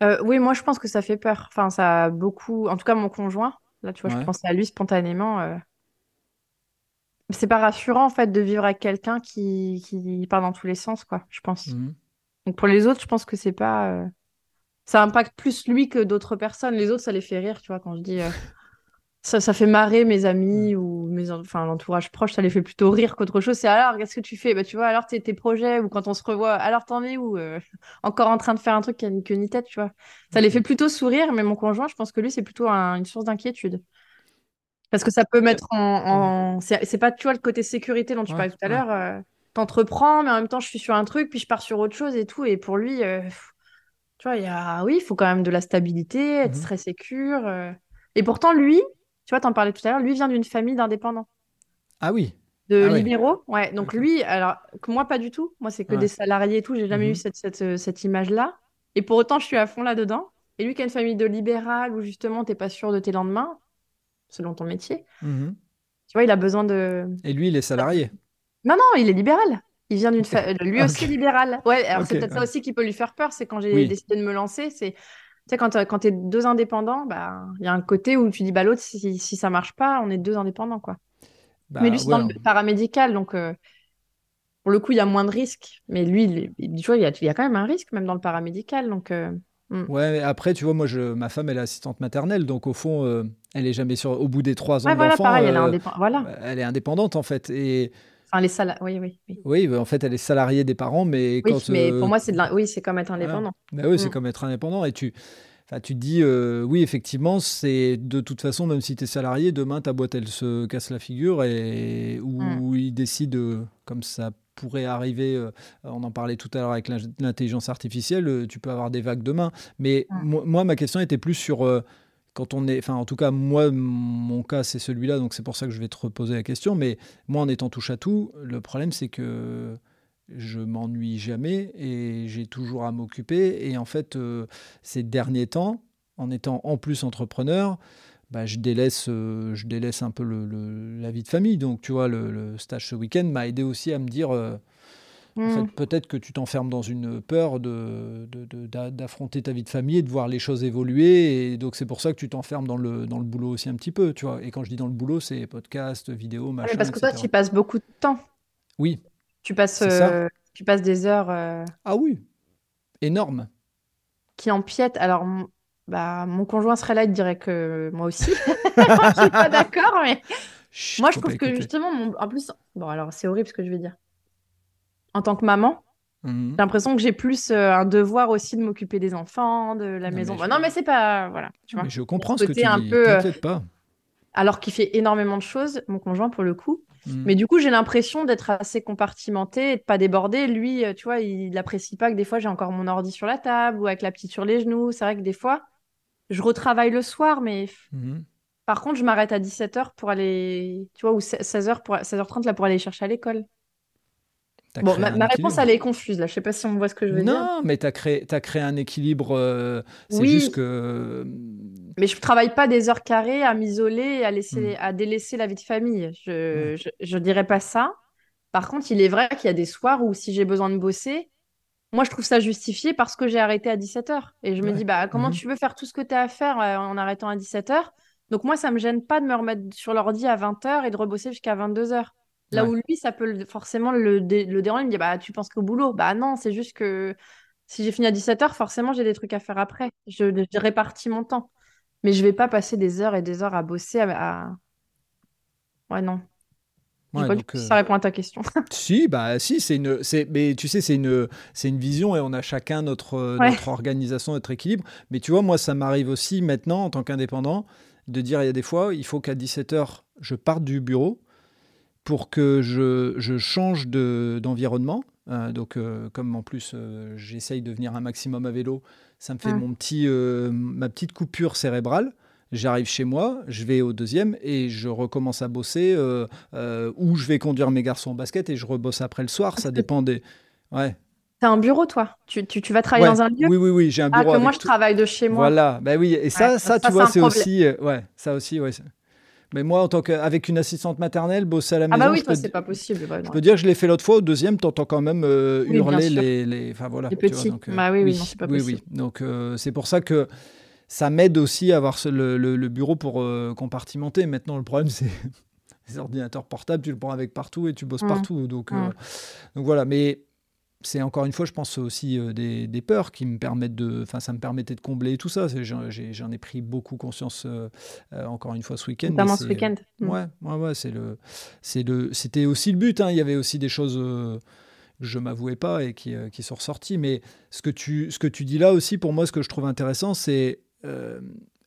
euh, oui, moi je pense que ça fait peur. Enfin, ça a beaucoup. En tout cas, mon conjoint, là, tu vois, je pensais à lui spontanément. Euh, c'est pas rassurant en fait de vivre avec quelqu'un qui... qui part dans tous les sens, quoi, je pense. Mmh. Donc pour les autres, je pense que c'est pas. Ça impacte plus lui que d'autres personnes. Les autres, ça les fait rire, tu vois, quand je dis ça, ça fait marrer mes amis ou mes, enfin, l'entourage proche, ça les fait plutôt rire qu'autre chose. C'est alors, qu'est-ce que tu fais? Bah, Tu vois, alors tes, tes projets ou quand on se revoit, alors t'en es où euh, Encore en train de faire un truc qui a ni queue ni tête, tu vois. Ça les fait plutôt sourire, mais mon conjoint, je pense que lui, c'est plutôt une source d'inquiétude. Parce que ça peut mettre en. en... C'est pas, tu vois, le côté sécurité dont tu parlais tout à l'heure. Euh, t'entreprends, mais en même temps, je suis sur un truc, puis je pars sur autre chose et tout. Et pour lui, euh, tu vois, il y a... oui, il faut quand même de la stabilité, être mmh très sécure. Et pourtant, lui, tu vois, t'en parlais tout à l'heure, lui vient d'une famille d'indépendants. Ah oui. De ah libéraux. Ouais, donc lui, alors que moi, pas du tout. Moi, c'est que des salariés et tout. J'ai jamais eu mhm. cette, cette, euh, cette image-là. Et pour autant, je suis à fond là-dedans. Et lui qui a une famille de libéral où justement, t'es pas sûr de tes lendemains, selon ton métier. Mhm. Tu vois, il a besoin de. Et lui, il est salarié. Non, non, il est libéral. Il vient d'une famille. Lui aussi libéral. Ouais, alors c'est peut-être ça aussi qui peut lui faire peur. C'est quand j'ai décidé de me lancer, c'est sais, quand, euh, quand tu es deux indépendants, bah, il y a un côté où tu dis, bah, l'autre, si, si ça marche pas, on est deux indépendants, quoi. Bah, mais lui, c'est dans le paramédical, donc euh, pour le coup, il y a moins de risques. Mais lui, il, tu vois, il y, a, il y, a, quand même un risque, même dans le paramédical. Donc, euh, hmm. Ouais, mais après, tu vois, moi, je, ma femme, elle est assistante maternelle, donc au fond, elle est jamais sur, au bout des trois ans voilà, pareil, elle, est voilà. elle est indépendante, en fait. Et Enfin, les salariés. Oui, oui, oui. Oui, en fait, elle est salariée des parents, mais oui, mais pour moi, c'est oui, c'est comme être indépendant. Bah oui, c'est mm. comme être indépendant. Et tu, Enfin, tu te dis, euh, oui, effectivement, c'est de toute façon, même si tu es salarié, demain, ta boîte, elle se casse la figure et ou mm. il décide, euh, comme ça pourrait arriver, euh, on en parlait tout à l'heure avec l'intelligence artificielle, tu peux avoir des vagues demain. Mais mm. moi, ma question était plus sur quand on est, enfin en tout cas moi mon cas c'est celui-là donc c'est pour ça que je vais te reposer la question mais moi en étant touche à tout le problème c'est que je m'ennuie jamais et j'ai toujours à m'occuper et en fait euh, ces derniers temps en étant en plus entrepreneur bah, je, délaisse, euh, je délaisse un peu le, la vie de famille. Donc, tu vois, le, stage ce week-end m'a aidé aussi à me dire, euh, en fait, mm. peut-être que tu t'enfermes dans une peur de, d'affronter ta vie de famille et de voir les choses évoluer. Et donc, c'est pour ça que tu t'enfermes dans le, dans le boulot aussi un petit peu, tu vois. Et quand je dis dans le boulot, c'est podcast, vidéo, machin. parce que toi, tu passes beaucoup de temps. Oui. Tu passes, euh, tu passes des heures. Ah oui, énorme. Qui empiètent. Alors, bah, mon conjoint serait là, il dirait que moi aussi. je suis pas d'accord, mais moi, je trouve que justement, en plus, bon, alors c'est horrible ce que je vais dire. En tant que maman, mhm. j'ai l'impression que j'ai plus euh, un devoir aussi de m'occuper des enfants, de la maison. non, mais c'est pas, voilà. Tu vois, mais je comprends ce que tu un dis. Peu, euh, pas. Alors qu'il fait énormément de choses, mon conjoint pour le coup. Mhm. Mais du coup, j'ai l'impression d'être assez compartimenté et de pas déborder. Lui, euh, tu vois, il n'apprécie pas que des fois j'ai encore mon ordi sur la table ou avec la petite sur les genoux. C'est vrai que des fois, je retravaille le soir, mais mhm. par contre, je m'arrête à 17h pour aller, tu vois, ou 16h pour... 16h30 là pour aller chercher à l'école. Bon, ma, réponse, elle est confuse, là. Je sais pas si on voit ce que je veux dire. Non, mais tu as créé, as créé un équilibre. Euh, c'est juste que. Mais je travaille pas des heures carrées à m'isoler, à, laisser, hmm. à délaisser la vie de famille. Je, je, je, dirais pas ça. Par contre, il est vrai qu'il y a des soirs où, si j'ai besoin de bosser, moi, je trouve ça justifié parce que j'ai arrêté à 17h. Et je me dis, bah, comment mhm. tu veux faire tout ce que tu as à faire euh, en arrêtant à 17h Donc, moi, ça me gêne pas de me remettre sur l'ordi à 20h et de rebosser jusqu'à 22h. Là où lui, ça peut forcément le, le déranger. Il me dit, bah, tu penses qu'au boulot? Bah, non, c'est juste que si j'ai fini à 17h, forcément, j'ai des trucs à faire après. Je, je, répartis mon temps. Mais je vais pas passer des heures et des heures à bosser à... Ouais, non. Ouais, donc, ça répond à ta question. si, bah si, c'est une, c'est, mais tu sais, c'est une, c'est une vision et on a chacun notre, notre organisation, notre équilibre. Mais tu vois, moi, ça m'arrive aussi maintenant en tant qu'indépendant de dire il y a des fois, il faut qu'à 17h, je parte du bureau pour que je, je change de, d'environnement. Euh, donc, euh, comme en plus, euh, j'essaye de venir un maximum à vélo, ça me fait mon petit, ma petite coupure cérébrale. J'arrive chez moi, je vais au deuxième et je recommence à bosser euh, euh, ou je vais conduire mes garçons au basket et je rebosse après le soir. Ça dépend des. Ouais. T'as un bureau, toi? Tu, tu, tu, vas travailler dans un lieu? Oui, oui, oui, j'ai un bureau. Ah, que moi, je travaille de chez moi. Voilà, bah oui, et ça, ça, tu vois, c'est aussi. Euh, ouais, ça aussi, ouais. Mais moi, en tant qu'avec une assistante maternelle, bosser à la maison. Ah bah oui, toi, c'est pas possible. je peux dire que je l'ai fait l'autre fois. Au deuxième, t'entends quand même hurler les, les. Enfin voilà. Les petits. donc, bah oui, oui, oui c'est pas possible. Oui, oui. Donc c'est pour ça que ça m'aide aussi à avoir le, bureau pour euh, compartimenter. Maintenant, le problème, c'est les ordinateurs portables, tu le prends avec partout et tu bosses mmh. partout. Donc, euh, mmh. donc voilà, mais c'est encore une fois, je pense aussi euh, des, peurs qui me permettent de, enfin, ça me permettait de combler tout ça. J'en ai, pris beaucoup conscience encore une fois ce week-end. Notamment ce week-end. Mmh. Ouais, ouais, ouais, c'est le, c'est le, c'était aussi le but. Hein. Il y avait aussi des choses que je m'avouais pas et qui, qui sont ressorties. Mais ce que tu, ce que tu dis là aussi, pour moi, ce que je trouve intéressant, c'est euh,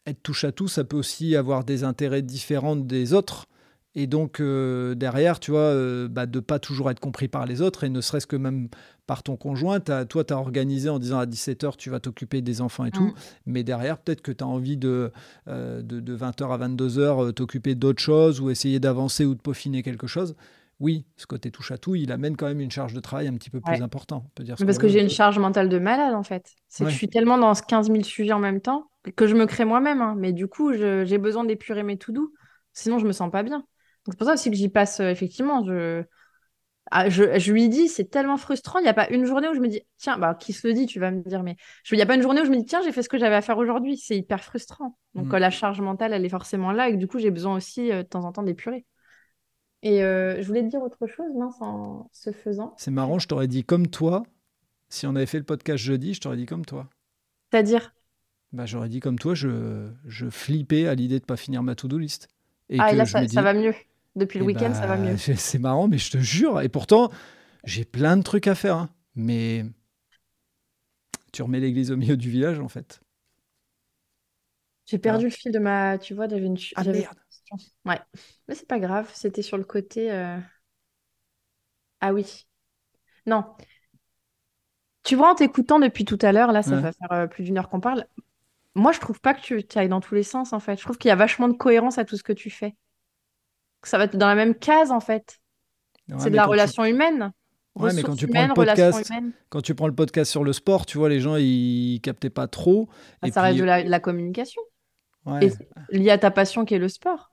être touche à tout, ça peut aussi avoir des intérêts différents des autres. Et donc, euh, derrière, tu vois, euh, bah, de pas toujours être compris par les autres, et ne serait-ce que même par ton conjoint. toi, tu as organisé en disant à 17h, tu vas t'occuper des enfants et tout. Mm. Mais derrière, peut-être que tu as envie de, de, de, 20h à 22h t'occuper d'autres choses ou essayer d'avancer ou de peaufiner quelque chose oui, ce côté touche à tout, il amène quand même une charge de travail un petit peu plus importante. Parce que j'ai une charge mentale de malade, en fait. C'est que je suis tellement dans 15 000 sujets en même temps que je me crée moi-même. Hein. Mais du coup, j'ai besoin d'épurer mes tout doux. Sinon, je me sens pas bien. C'est pour ça aussi que j'y passe, euh, effectivement. Ah, je... je, lui dis, c'est tellement frustrant. Il n'y a pas une journée où je me dis, tiens, bah, qui se le dit, tu vas me dire, mais il n'y a pas une journée où je me dis, tiens, j'ai fait ce que j'avais à faire aujourd'hui. C'est hyper frustrant. Donc, mm. euh, la charge mentale, elle est forcément là. Et du coup, j'ai besoin aussi, euh, de temps en temps, d'épurer. Et euh, je voulais te dire autre chose, mince, en se faisant? C'est marrant, je t'aurais dit comme toi. Si on avait fait le podcast jeudi, je t'aurais dit comme toi. C'est-à-dire? Bah, J'aurais dit comme toi, je, je flippais à l'idée de ne pas finir ma to-do list. Et ah, et là, ça, va mieux. Depuis le eh week-end, ça va bah, mieux. C'est marrant, mais je te jure. Et pourtant, j'ai plein de trucs à faire. Hein. Mais tu remets l'église au milieu du village, en fait. J'ai perdu le fil de ma. Tu vois, j'avais une. Ah merde Ouais, mais c'est pas grave, c'était sur le côté. euh, Ah oui. Non. Tu vois, en t'écoutant depuis tout à l'heure, là, ça va faire euh, plus d'une heure qu'on parle. Moi, je trouve pas que tu ailles dans tous les sens, en fait. Je trouve qu'il y a vachement de cohérence à tout ce que tu fais. Ça va être dans la même case, en fait. C'est de la relation humaine. Ouais, mais quand tu prends le podcast, quand tu prends le podcast sur le sport, tu vois, les gens ils captaient pas trop. Ah, ça reste de la communication. et lié à ta passion qui est le sport.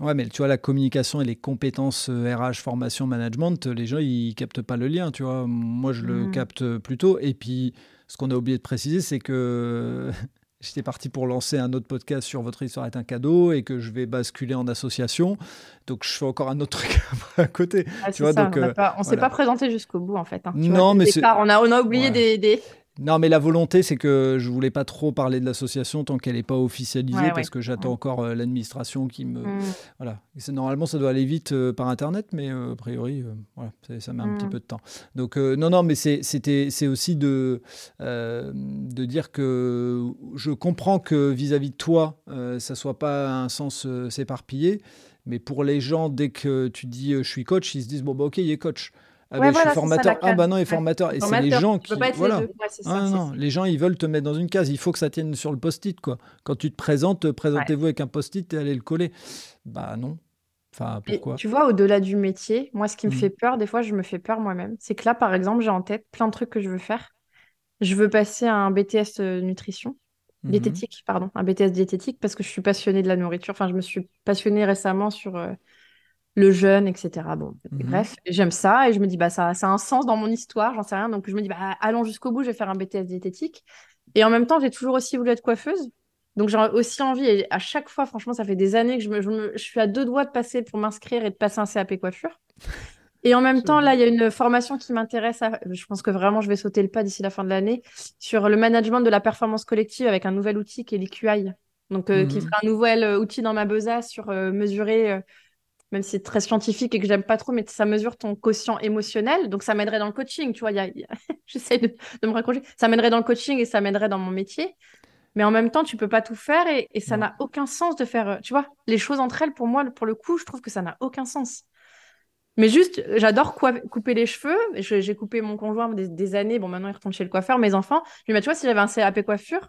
Ouais, mais tu vois, la communication et les compétences RH, euh, formation, management, les gens, ils captent pas le lien, tu vois. Moi, je le mmh. capte plutôt. Et puis, ce qu'on a oublié de préciser, c'est que j'étais parti pour lancer un autre podcast sur Votre histoire est un cadeau et que je vais basculer en association. Donc, je fais encore un autre truc à côté. Ah, tu vois, donc, on ne euh, s'est pas présenté jusqu'au bout, en fait. Hein. non, mais c'est... On a, on a oublié des, des, non, mais la volonté, c'est que je voulais pas trop parler de l'association tant qu'elle n'est pas officialisée, parce que j'attends encore euh, l'administration qui me. Mm. Voilà. normalement, ça doit aller vite euh, par Internet, mais euh, a priori, voilà, ça, met un petit mm. peu de temps. Donc, non, non, mais c'est aussi de, de dire que je comprends que vis-à-vis de toi, ça soit pas un sens s'éparpiller, mais pour les gens, dès que tu dis je suis coach, ils se disent bon, bah, ok, il est coach. Ah, je suis formateur. ah bah non, est formateur. Et c'est les gens qui. Voilà. Les, ah, non, les gens, ils veulent te mettre dans une case. Il faut que ça tienne sur le post-it, quoi. Quand tu te présentes, présentez-vous avec un post-it et allez le coller. Bah non. Enfin, pourquoi? Tu vois, au-delà du métier, moi, ce qui me mmh. fait peur, des fois, je me fais peur moi-même. C'est que là, par exemple, j'ai en tête plein de trucs que je veux faire. Je veux passer à un BTS euh, nutrition. Mmh diététique, pardon, un BTS diététique parce que je suis passionnée de la nourriture. Enfin, je me suis passionnée récemment sur euh, le jeune, etc. Bon, mhm. bref, j'aime ça et je me dis, bah, ça, ça a un sens dans mon histoire, j'en sais rien. Donc, je me dis, bah, allons jusqu'au bout, je vais faire un BTS diététique. Et en même temps, j'ai toujours aussi voulu être coiffeuse. Donc, j'ai aussi envie, et à chaque fois, franchement, ça fait des années que je, me, je, suis à deux doigts de passer pour m'inscrire et de passer un CAP coiffure. Et en même temps, là, il y a une formation qui m'intéresse. Je pense que vraiment, je vais sauter le pas d'ici la fin de l'année sur le management de la performance collective avec un nouvel outil qui est l'EQI. Donc, euh, qui mhm. sera un nouvel euh, outil dans ma besace sur euh, mesurer même si c'est très scientifique et que j'aime pas trop, mais ça mesure ton quotient émotionnel. Donc, ça m'aiderait dans le coaching. Tu vois, j'essaie de, me raccrocher. Ça m'aiderait dans le coaching et ça m'aiderait dans mon métier. Mais en même temps, tu peux pas tout faire et, ça n'a aucun sens de faire, tu vois, les choses entre elles, pour moi, pour le coup, je trouve que ça n'a aucun sens. Mais juste, j'adore couper les cheveux. J'ai coupé mon conjoint des, années. Bon, maintenant, il retourne chez le coiffeur, mes enfants. Je lui dis, tu vois, si j'avais un CAP coiffure,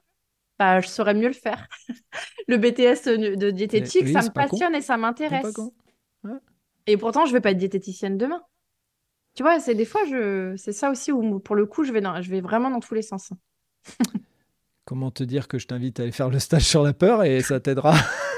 bah, je saurais mieux le faire. le BTS de diététique, ça me passionne et ça m'intéresse. Et pourtant, je vais pas être diététicienne demain. Tu vois, c'est des fois, je... c'est ça aussi où, pour le coup, je vais, je vais vraiment dans tous les sens. Comment te dire que je t'invite à aller faire le stage sur la peur et ça t'aidera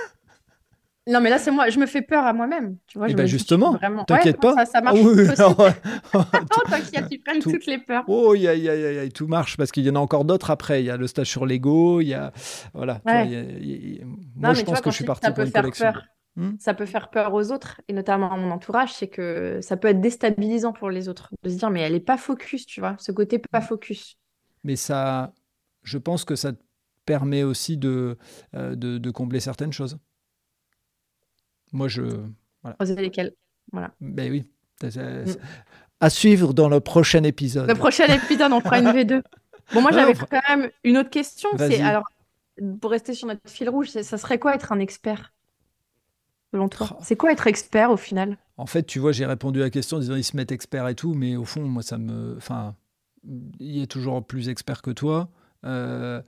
Non, mais là, c'est moi. Je me fais peur à moi-même. Tu vois, et eh ben justement, t'inquiète pas. Ça, marche. Oh, oui, t'inquiète, tu prennes toutes les peurs. Oh, y a, y a, y tout marche parce qu'il y en a encore d'autres après. Il y a le stage sur l'ego. Il y a. Voilà. Moi, je pense que je suis parti pour une collection. Peur. Hmm. ça peut faire peur aux autres, et notamment à mon entourage, c'est que ça peut être déstabilisant pour les autres, de se dire, mais elle n'est pas focus, tu vois, ce côté pas hmm. focus. Mais ça, je pense que ça te permet aussi de, euh, de, combler certaines choses. Moi, je... Voilà. lesquelles Voilà. Ben oui. Hmm. À suivre dans le prochain épisode. Le prochain épisode, on fera une V2. Bon, moi, j'avais quand même une autre question. C'est alors, pour rester sur notre fil rouge, ça serait quoi être un expert? Selon toi? C'est quoi être expert au final? En fait, tu vois, j'ai répondu à la question en disant ils se mettent experts et tout, mais au fond, moi, ça me. Enfin, il est toujours plus expert que toi. Euh,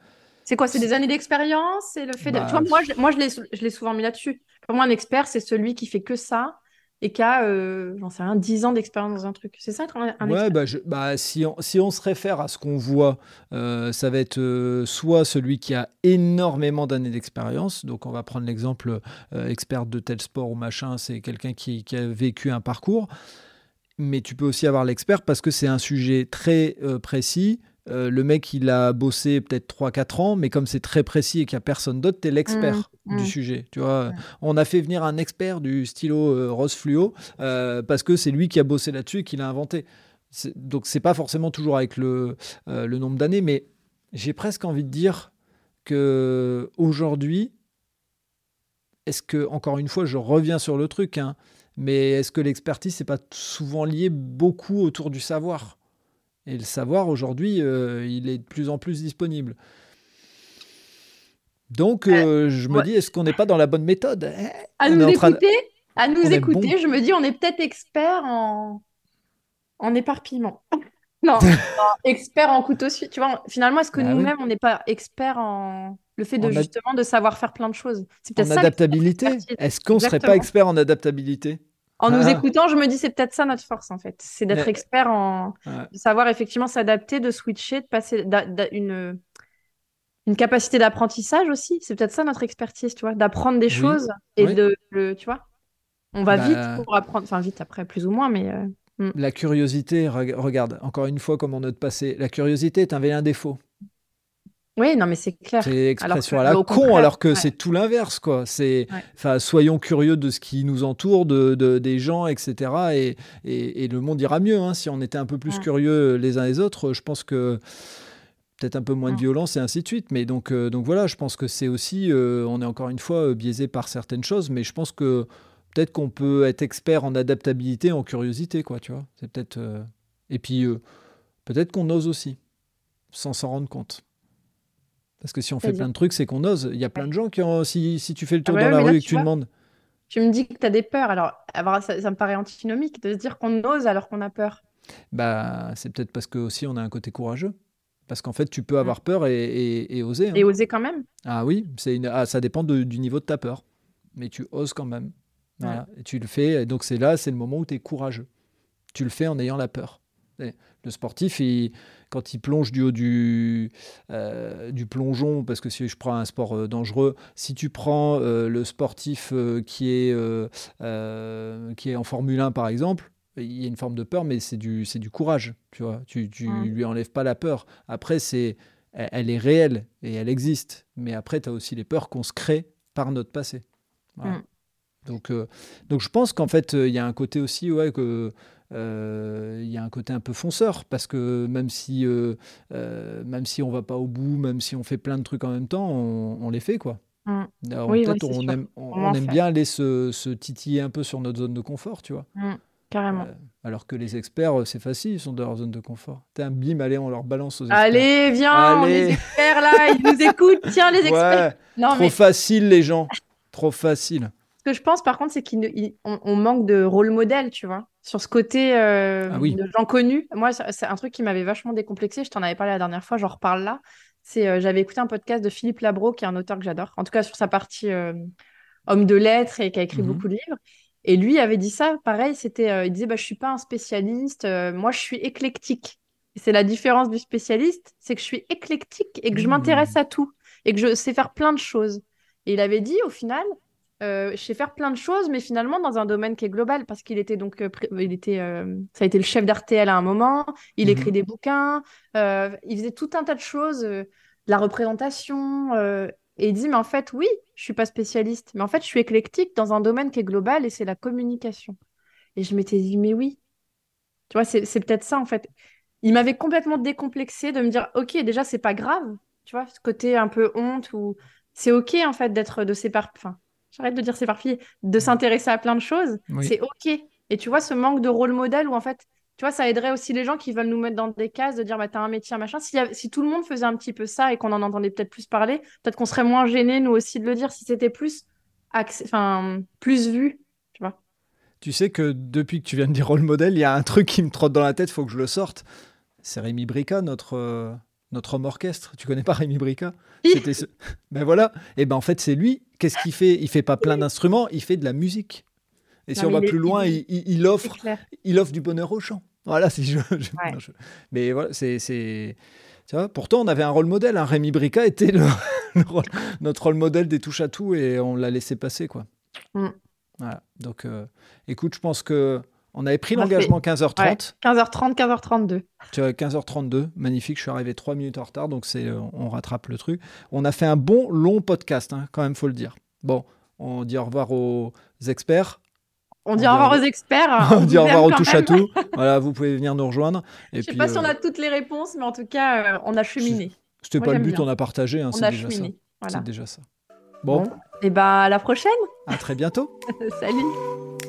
c'est quoi C'est des années d'expérience? C'est le fait de. Tu vois, bah, moi, je, moi, je l'ai souvent mis là-dessus. Pour moi, un expert, c'est celui qui fait que ça et qui a, euh, j'en sais rien, 10 ans d'expérience dans un truc. C'est ça être un, un Ouais, bah, bah, si, on, si on se réfère à ce qu'on voit, euh, ça va être euh, soit celui qui a énormément d'années d'expérience, donc on va prendre l'exemple expert de tel sport ou machin, c'est quelqu'un qui, qui, a vécu un parcours, mais tu peux aussi avoir l'expert parce que c'est un sujet très précis, euh, le mec, il a bossé peut-être 3-4 ans, mais comme c'est très précis et qu'il n'y a personne d'autre, tu es l'expert mmh, du mmh. sujet. Tu vois, on a fait venir un expert du stylo euh, rose fluo euh, parce que c'est lui qui a bossé là-dessus et qui l'a inventé. Donc, c'est pas forcément toujours avec le, le nombre d'années, mais j'ai presque envie de dire que aujourd'hui, est-ce que, encore une fois, je reviens sur le truc, hein, mais est-ce que l'expertise, n'est pas souvent lié beaucoup autour du savoir? Et le savoir, aujourd'hui, euh, il est de plus en plus disponible. Donc, euh, euh, je me dis, est-ce qu'on n'est pas dans la bonne méthode hein? À nous écouter, à nous écouter je me dis, on est peut-être expert en, en éparpillement. non, expert en couteau suisse. Tu vois, finalement, est-ce que bah nous-mêmes, on n'est pas expert en le fait de justement de savoir faire plein de choses? C'est En adaptabilité. Est-ce qu'on ne serait pas expert en adaptabilité? En nous ah. écoutant, je me dis c'est peut-être ça notre force en fait, c'est d'être expert en de savoir effectivement s'adapter, de switcher, de passer d'une une capacité d'apprentissage aussi. C'est peut-être ça notre expertise, tu vois, d'apprendre des Oui, choses et oui. de, le- tu vois, on va Bah, vite pour apprendre, enfin vite après plus ou moins, mais euh, La curiosité, reg- regarde, encore une fois, comme en notre passé, la curiosité est un vilain défaut. Oui, non, mais c'est clair. C'est expression à la con, alors que ouais. c'est tout l'inverse, quoi. C'est, Ouais. enfin, soyons curieux de ce qui nous entoure, de, de- des gens, etc. Et, et, et le monde ira mieux hein. si on était un peu plus Ouais. curieux les uns les autres. Je pense que peut-être un peu moins de violence et ainsi de suite. Mais donc, euh, donc voilà, je pense que c'est aussi, euh, on est encore une fois euh, biaisé par certaines choses, mais je pense que peut-être qu'on peut être expert en adaptabilité, en curiosité, quoi. Tu vois, c'est peut-être. Et puis peut-être qu'on ose aussi, sans s'en rendre compte. Parce que si on fait plein de trucs, c'est qu'on ose. Il y a plein de gens qui ont. Si, si tu fais le tour Ah bah dans la là, rue et que tu vois. demandes. Tu me dis que tu as des peurs, alors ça, ça me paraît antinomique de se dire qu'on ose alors qu'on a peur. Bah, c'est peut-être parce que aussi on a un côté courageux. Parce qu'en fait, tu peux avoir peur et, et- et oser. hein. Et oser quand même. Ah oui, c'est une... ah, ça dépend de- du niveau de ta peur. Mais tu oses quand même. Voilà. Et tu le fais. et donc c'est là, c'est le moment où tu es courageux. Tu le fais en ayant la peur. Et Le sportif, il- quand il plonge du haut du, euh, du plongeon, parce que si je prends un sport euh, dangereux, si tu prends euh, le sportif qui, est, qui est en Formule 1 par exemple, il y a une forme de peur, mais c'est du, c'est du courage. Tu vois, tu, tu lui enlèves pas la peur. Après, c'est, elle, elle est réelle et elle existe. Mais après, tu as aussi les peurs qu'on se crée par notre passé. Voilà. Mm. Donc, euh, donc je pense qu'en fait, euh, il y a un côté aussi, ouais, que il y a un côté un peu fonceur parce que même si, euh, euh, même si on va pas au bout, même si on fait plein de trucs en même temps, on, on les fait quoi. Mm. Alors, Oui, peut-être oui, c'est on aime, on, On bien aller se, se titiller un peu sur notre zone de confort, tu vois. Mm. Carrément. Euh, alors que les experts, euh, c'est facile, ils sont dans leur zone de confort. T'as un bim, allez, on leur balance aux experts. Allez, viens, on Allez. les experts là, ils nous écoutent. Tiens, les experts. Ouais, non, trop mais facile les gens, trop facile. ce que je pense par contre, c'est qu'on on manque de rôle modèle, tu vois, sur ce côté euh, Ah oui. de gens connus. Moi, c'est un truc qui m'avait vachement décomplexé. Je t'en avais parlé la dernière fois, j'en reparle là. C'est, euh, j'avais écouté un podcast de Philippe Labro, qui est un auteur que j'adore. En tout cas, sur sa partie euh, homme de lettres et qui a écrit Mhm. beaucoup de livres. Et lui avait dit ça, pareil, c'était, il disait, bah, je suis pas un spécialiste, moi, je suis éclectique. Et c'est la différence du spécialiste, c'est que je suis éclectique et que je Mhm. m'intéresse à tout et que je sais faire plein de choses. Et il avait dit, au final, euh, je sais faire plein de choses, mais finalement dans un domaine qui est global, parce qu'il était donc, euh, il était, euh, ça a été le chef d'RTL à un moment, il Mhm. écrit des bouquins, il faisait tout un tas de choses, de la représentation, et il dit, mais en fait, oui, je suis pas spécialiste, mais en fait, je suis éclectique dans un domaine qui est global, et c'est la communication. Et je m'étais dit, mais oui, tu vois, c'est peut-être ça en fait. Il m'avait complètement décomplexé de me dire, ok, déjà, c'est pas grave, tu vois, ce côté un peu honte ou c'est ok en fait d'être de s'éparpiller, enfin, j'arrête de dire s'éparpiller, de s'intéresser à plein de choses, Oui. c'est ok. Et tu vois, ce manque de rôle modèle où en fait, tu vois, ça aiderait aussi les gens qui veulent nous mettre dans des cases, de dire, bah, t'as un métier, machin. Si, si tout le monde faisait un petit peu ça et qu'on en entendait peut-être plus parler, peut-être qu'on serait moins gênés, nous aussi, de le dire, si c'était plus, enfin, plus vu, tu vois. Tu sais que depuis que tu viens de dire rôle modèle, il y a un truc qui me trotte dans la tête, faut que je le sorte. C'est Rémi Brica, notre, euh, notre homme orchestre. Tu connais pas Rémi Brica? C'était ce- Ben voilà. Et ben en fait, c'est lui. Qu'est-ce qu'il fait? Il fait pas plein d'instruments, il fait de la musique. Et si on va plus loin, il- offre, il offre du bonheur aux gens. Voilà, si je, je- Ouais. je- Mais voilà, c'est. c'est- Tu vois, pourtant, on avait un rôle modèle. hein. Rémi Brica était le, le rôle- notre rôle modèle des touches à tout et on l'a laissé passer, quoi. Mm. Voilà. Donc, euh, écoute, je pense que on avait pris l'engagement 15h30. 15h30, 15h32. Tu vois, 15h32, magnifique. Je suis arrivé 3 minutes en retard, donc c'est, euh, on rattrape le truc. On a fait un bon long podcast, hein, quand même, faut le dire. Bon, on dit au revoir aux experts. On On dit au revoir au- aux experts. on dit au revoir aux quand touches à tout. Voilà, vous pouvez venir nous rejoindre. Et Je sais puis, pas si on euh, a toutes les réponses, mais en tout cas, euh, on a cheminé. c'était pas le but, bien. on a partagé. hein, On c'est a déjà ça. cheminé. Voilà. C'est déjà ça. Bon, Et bah, à la prochaine. à très bientôt. Salut.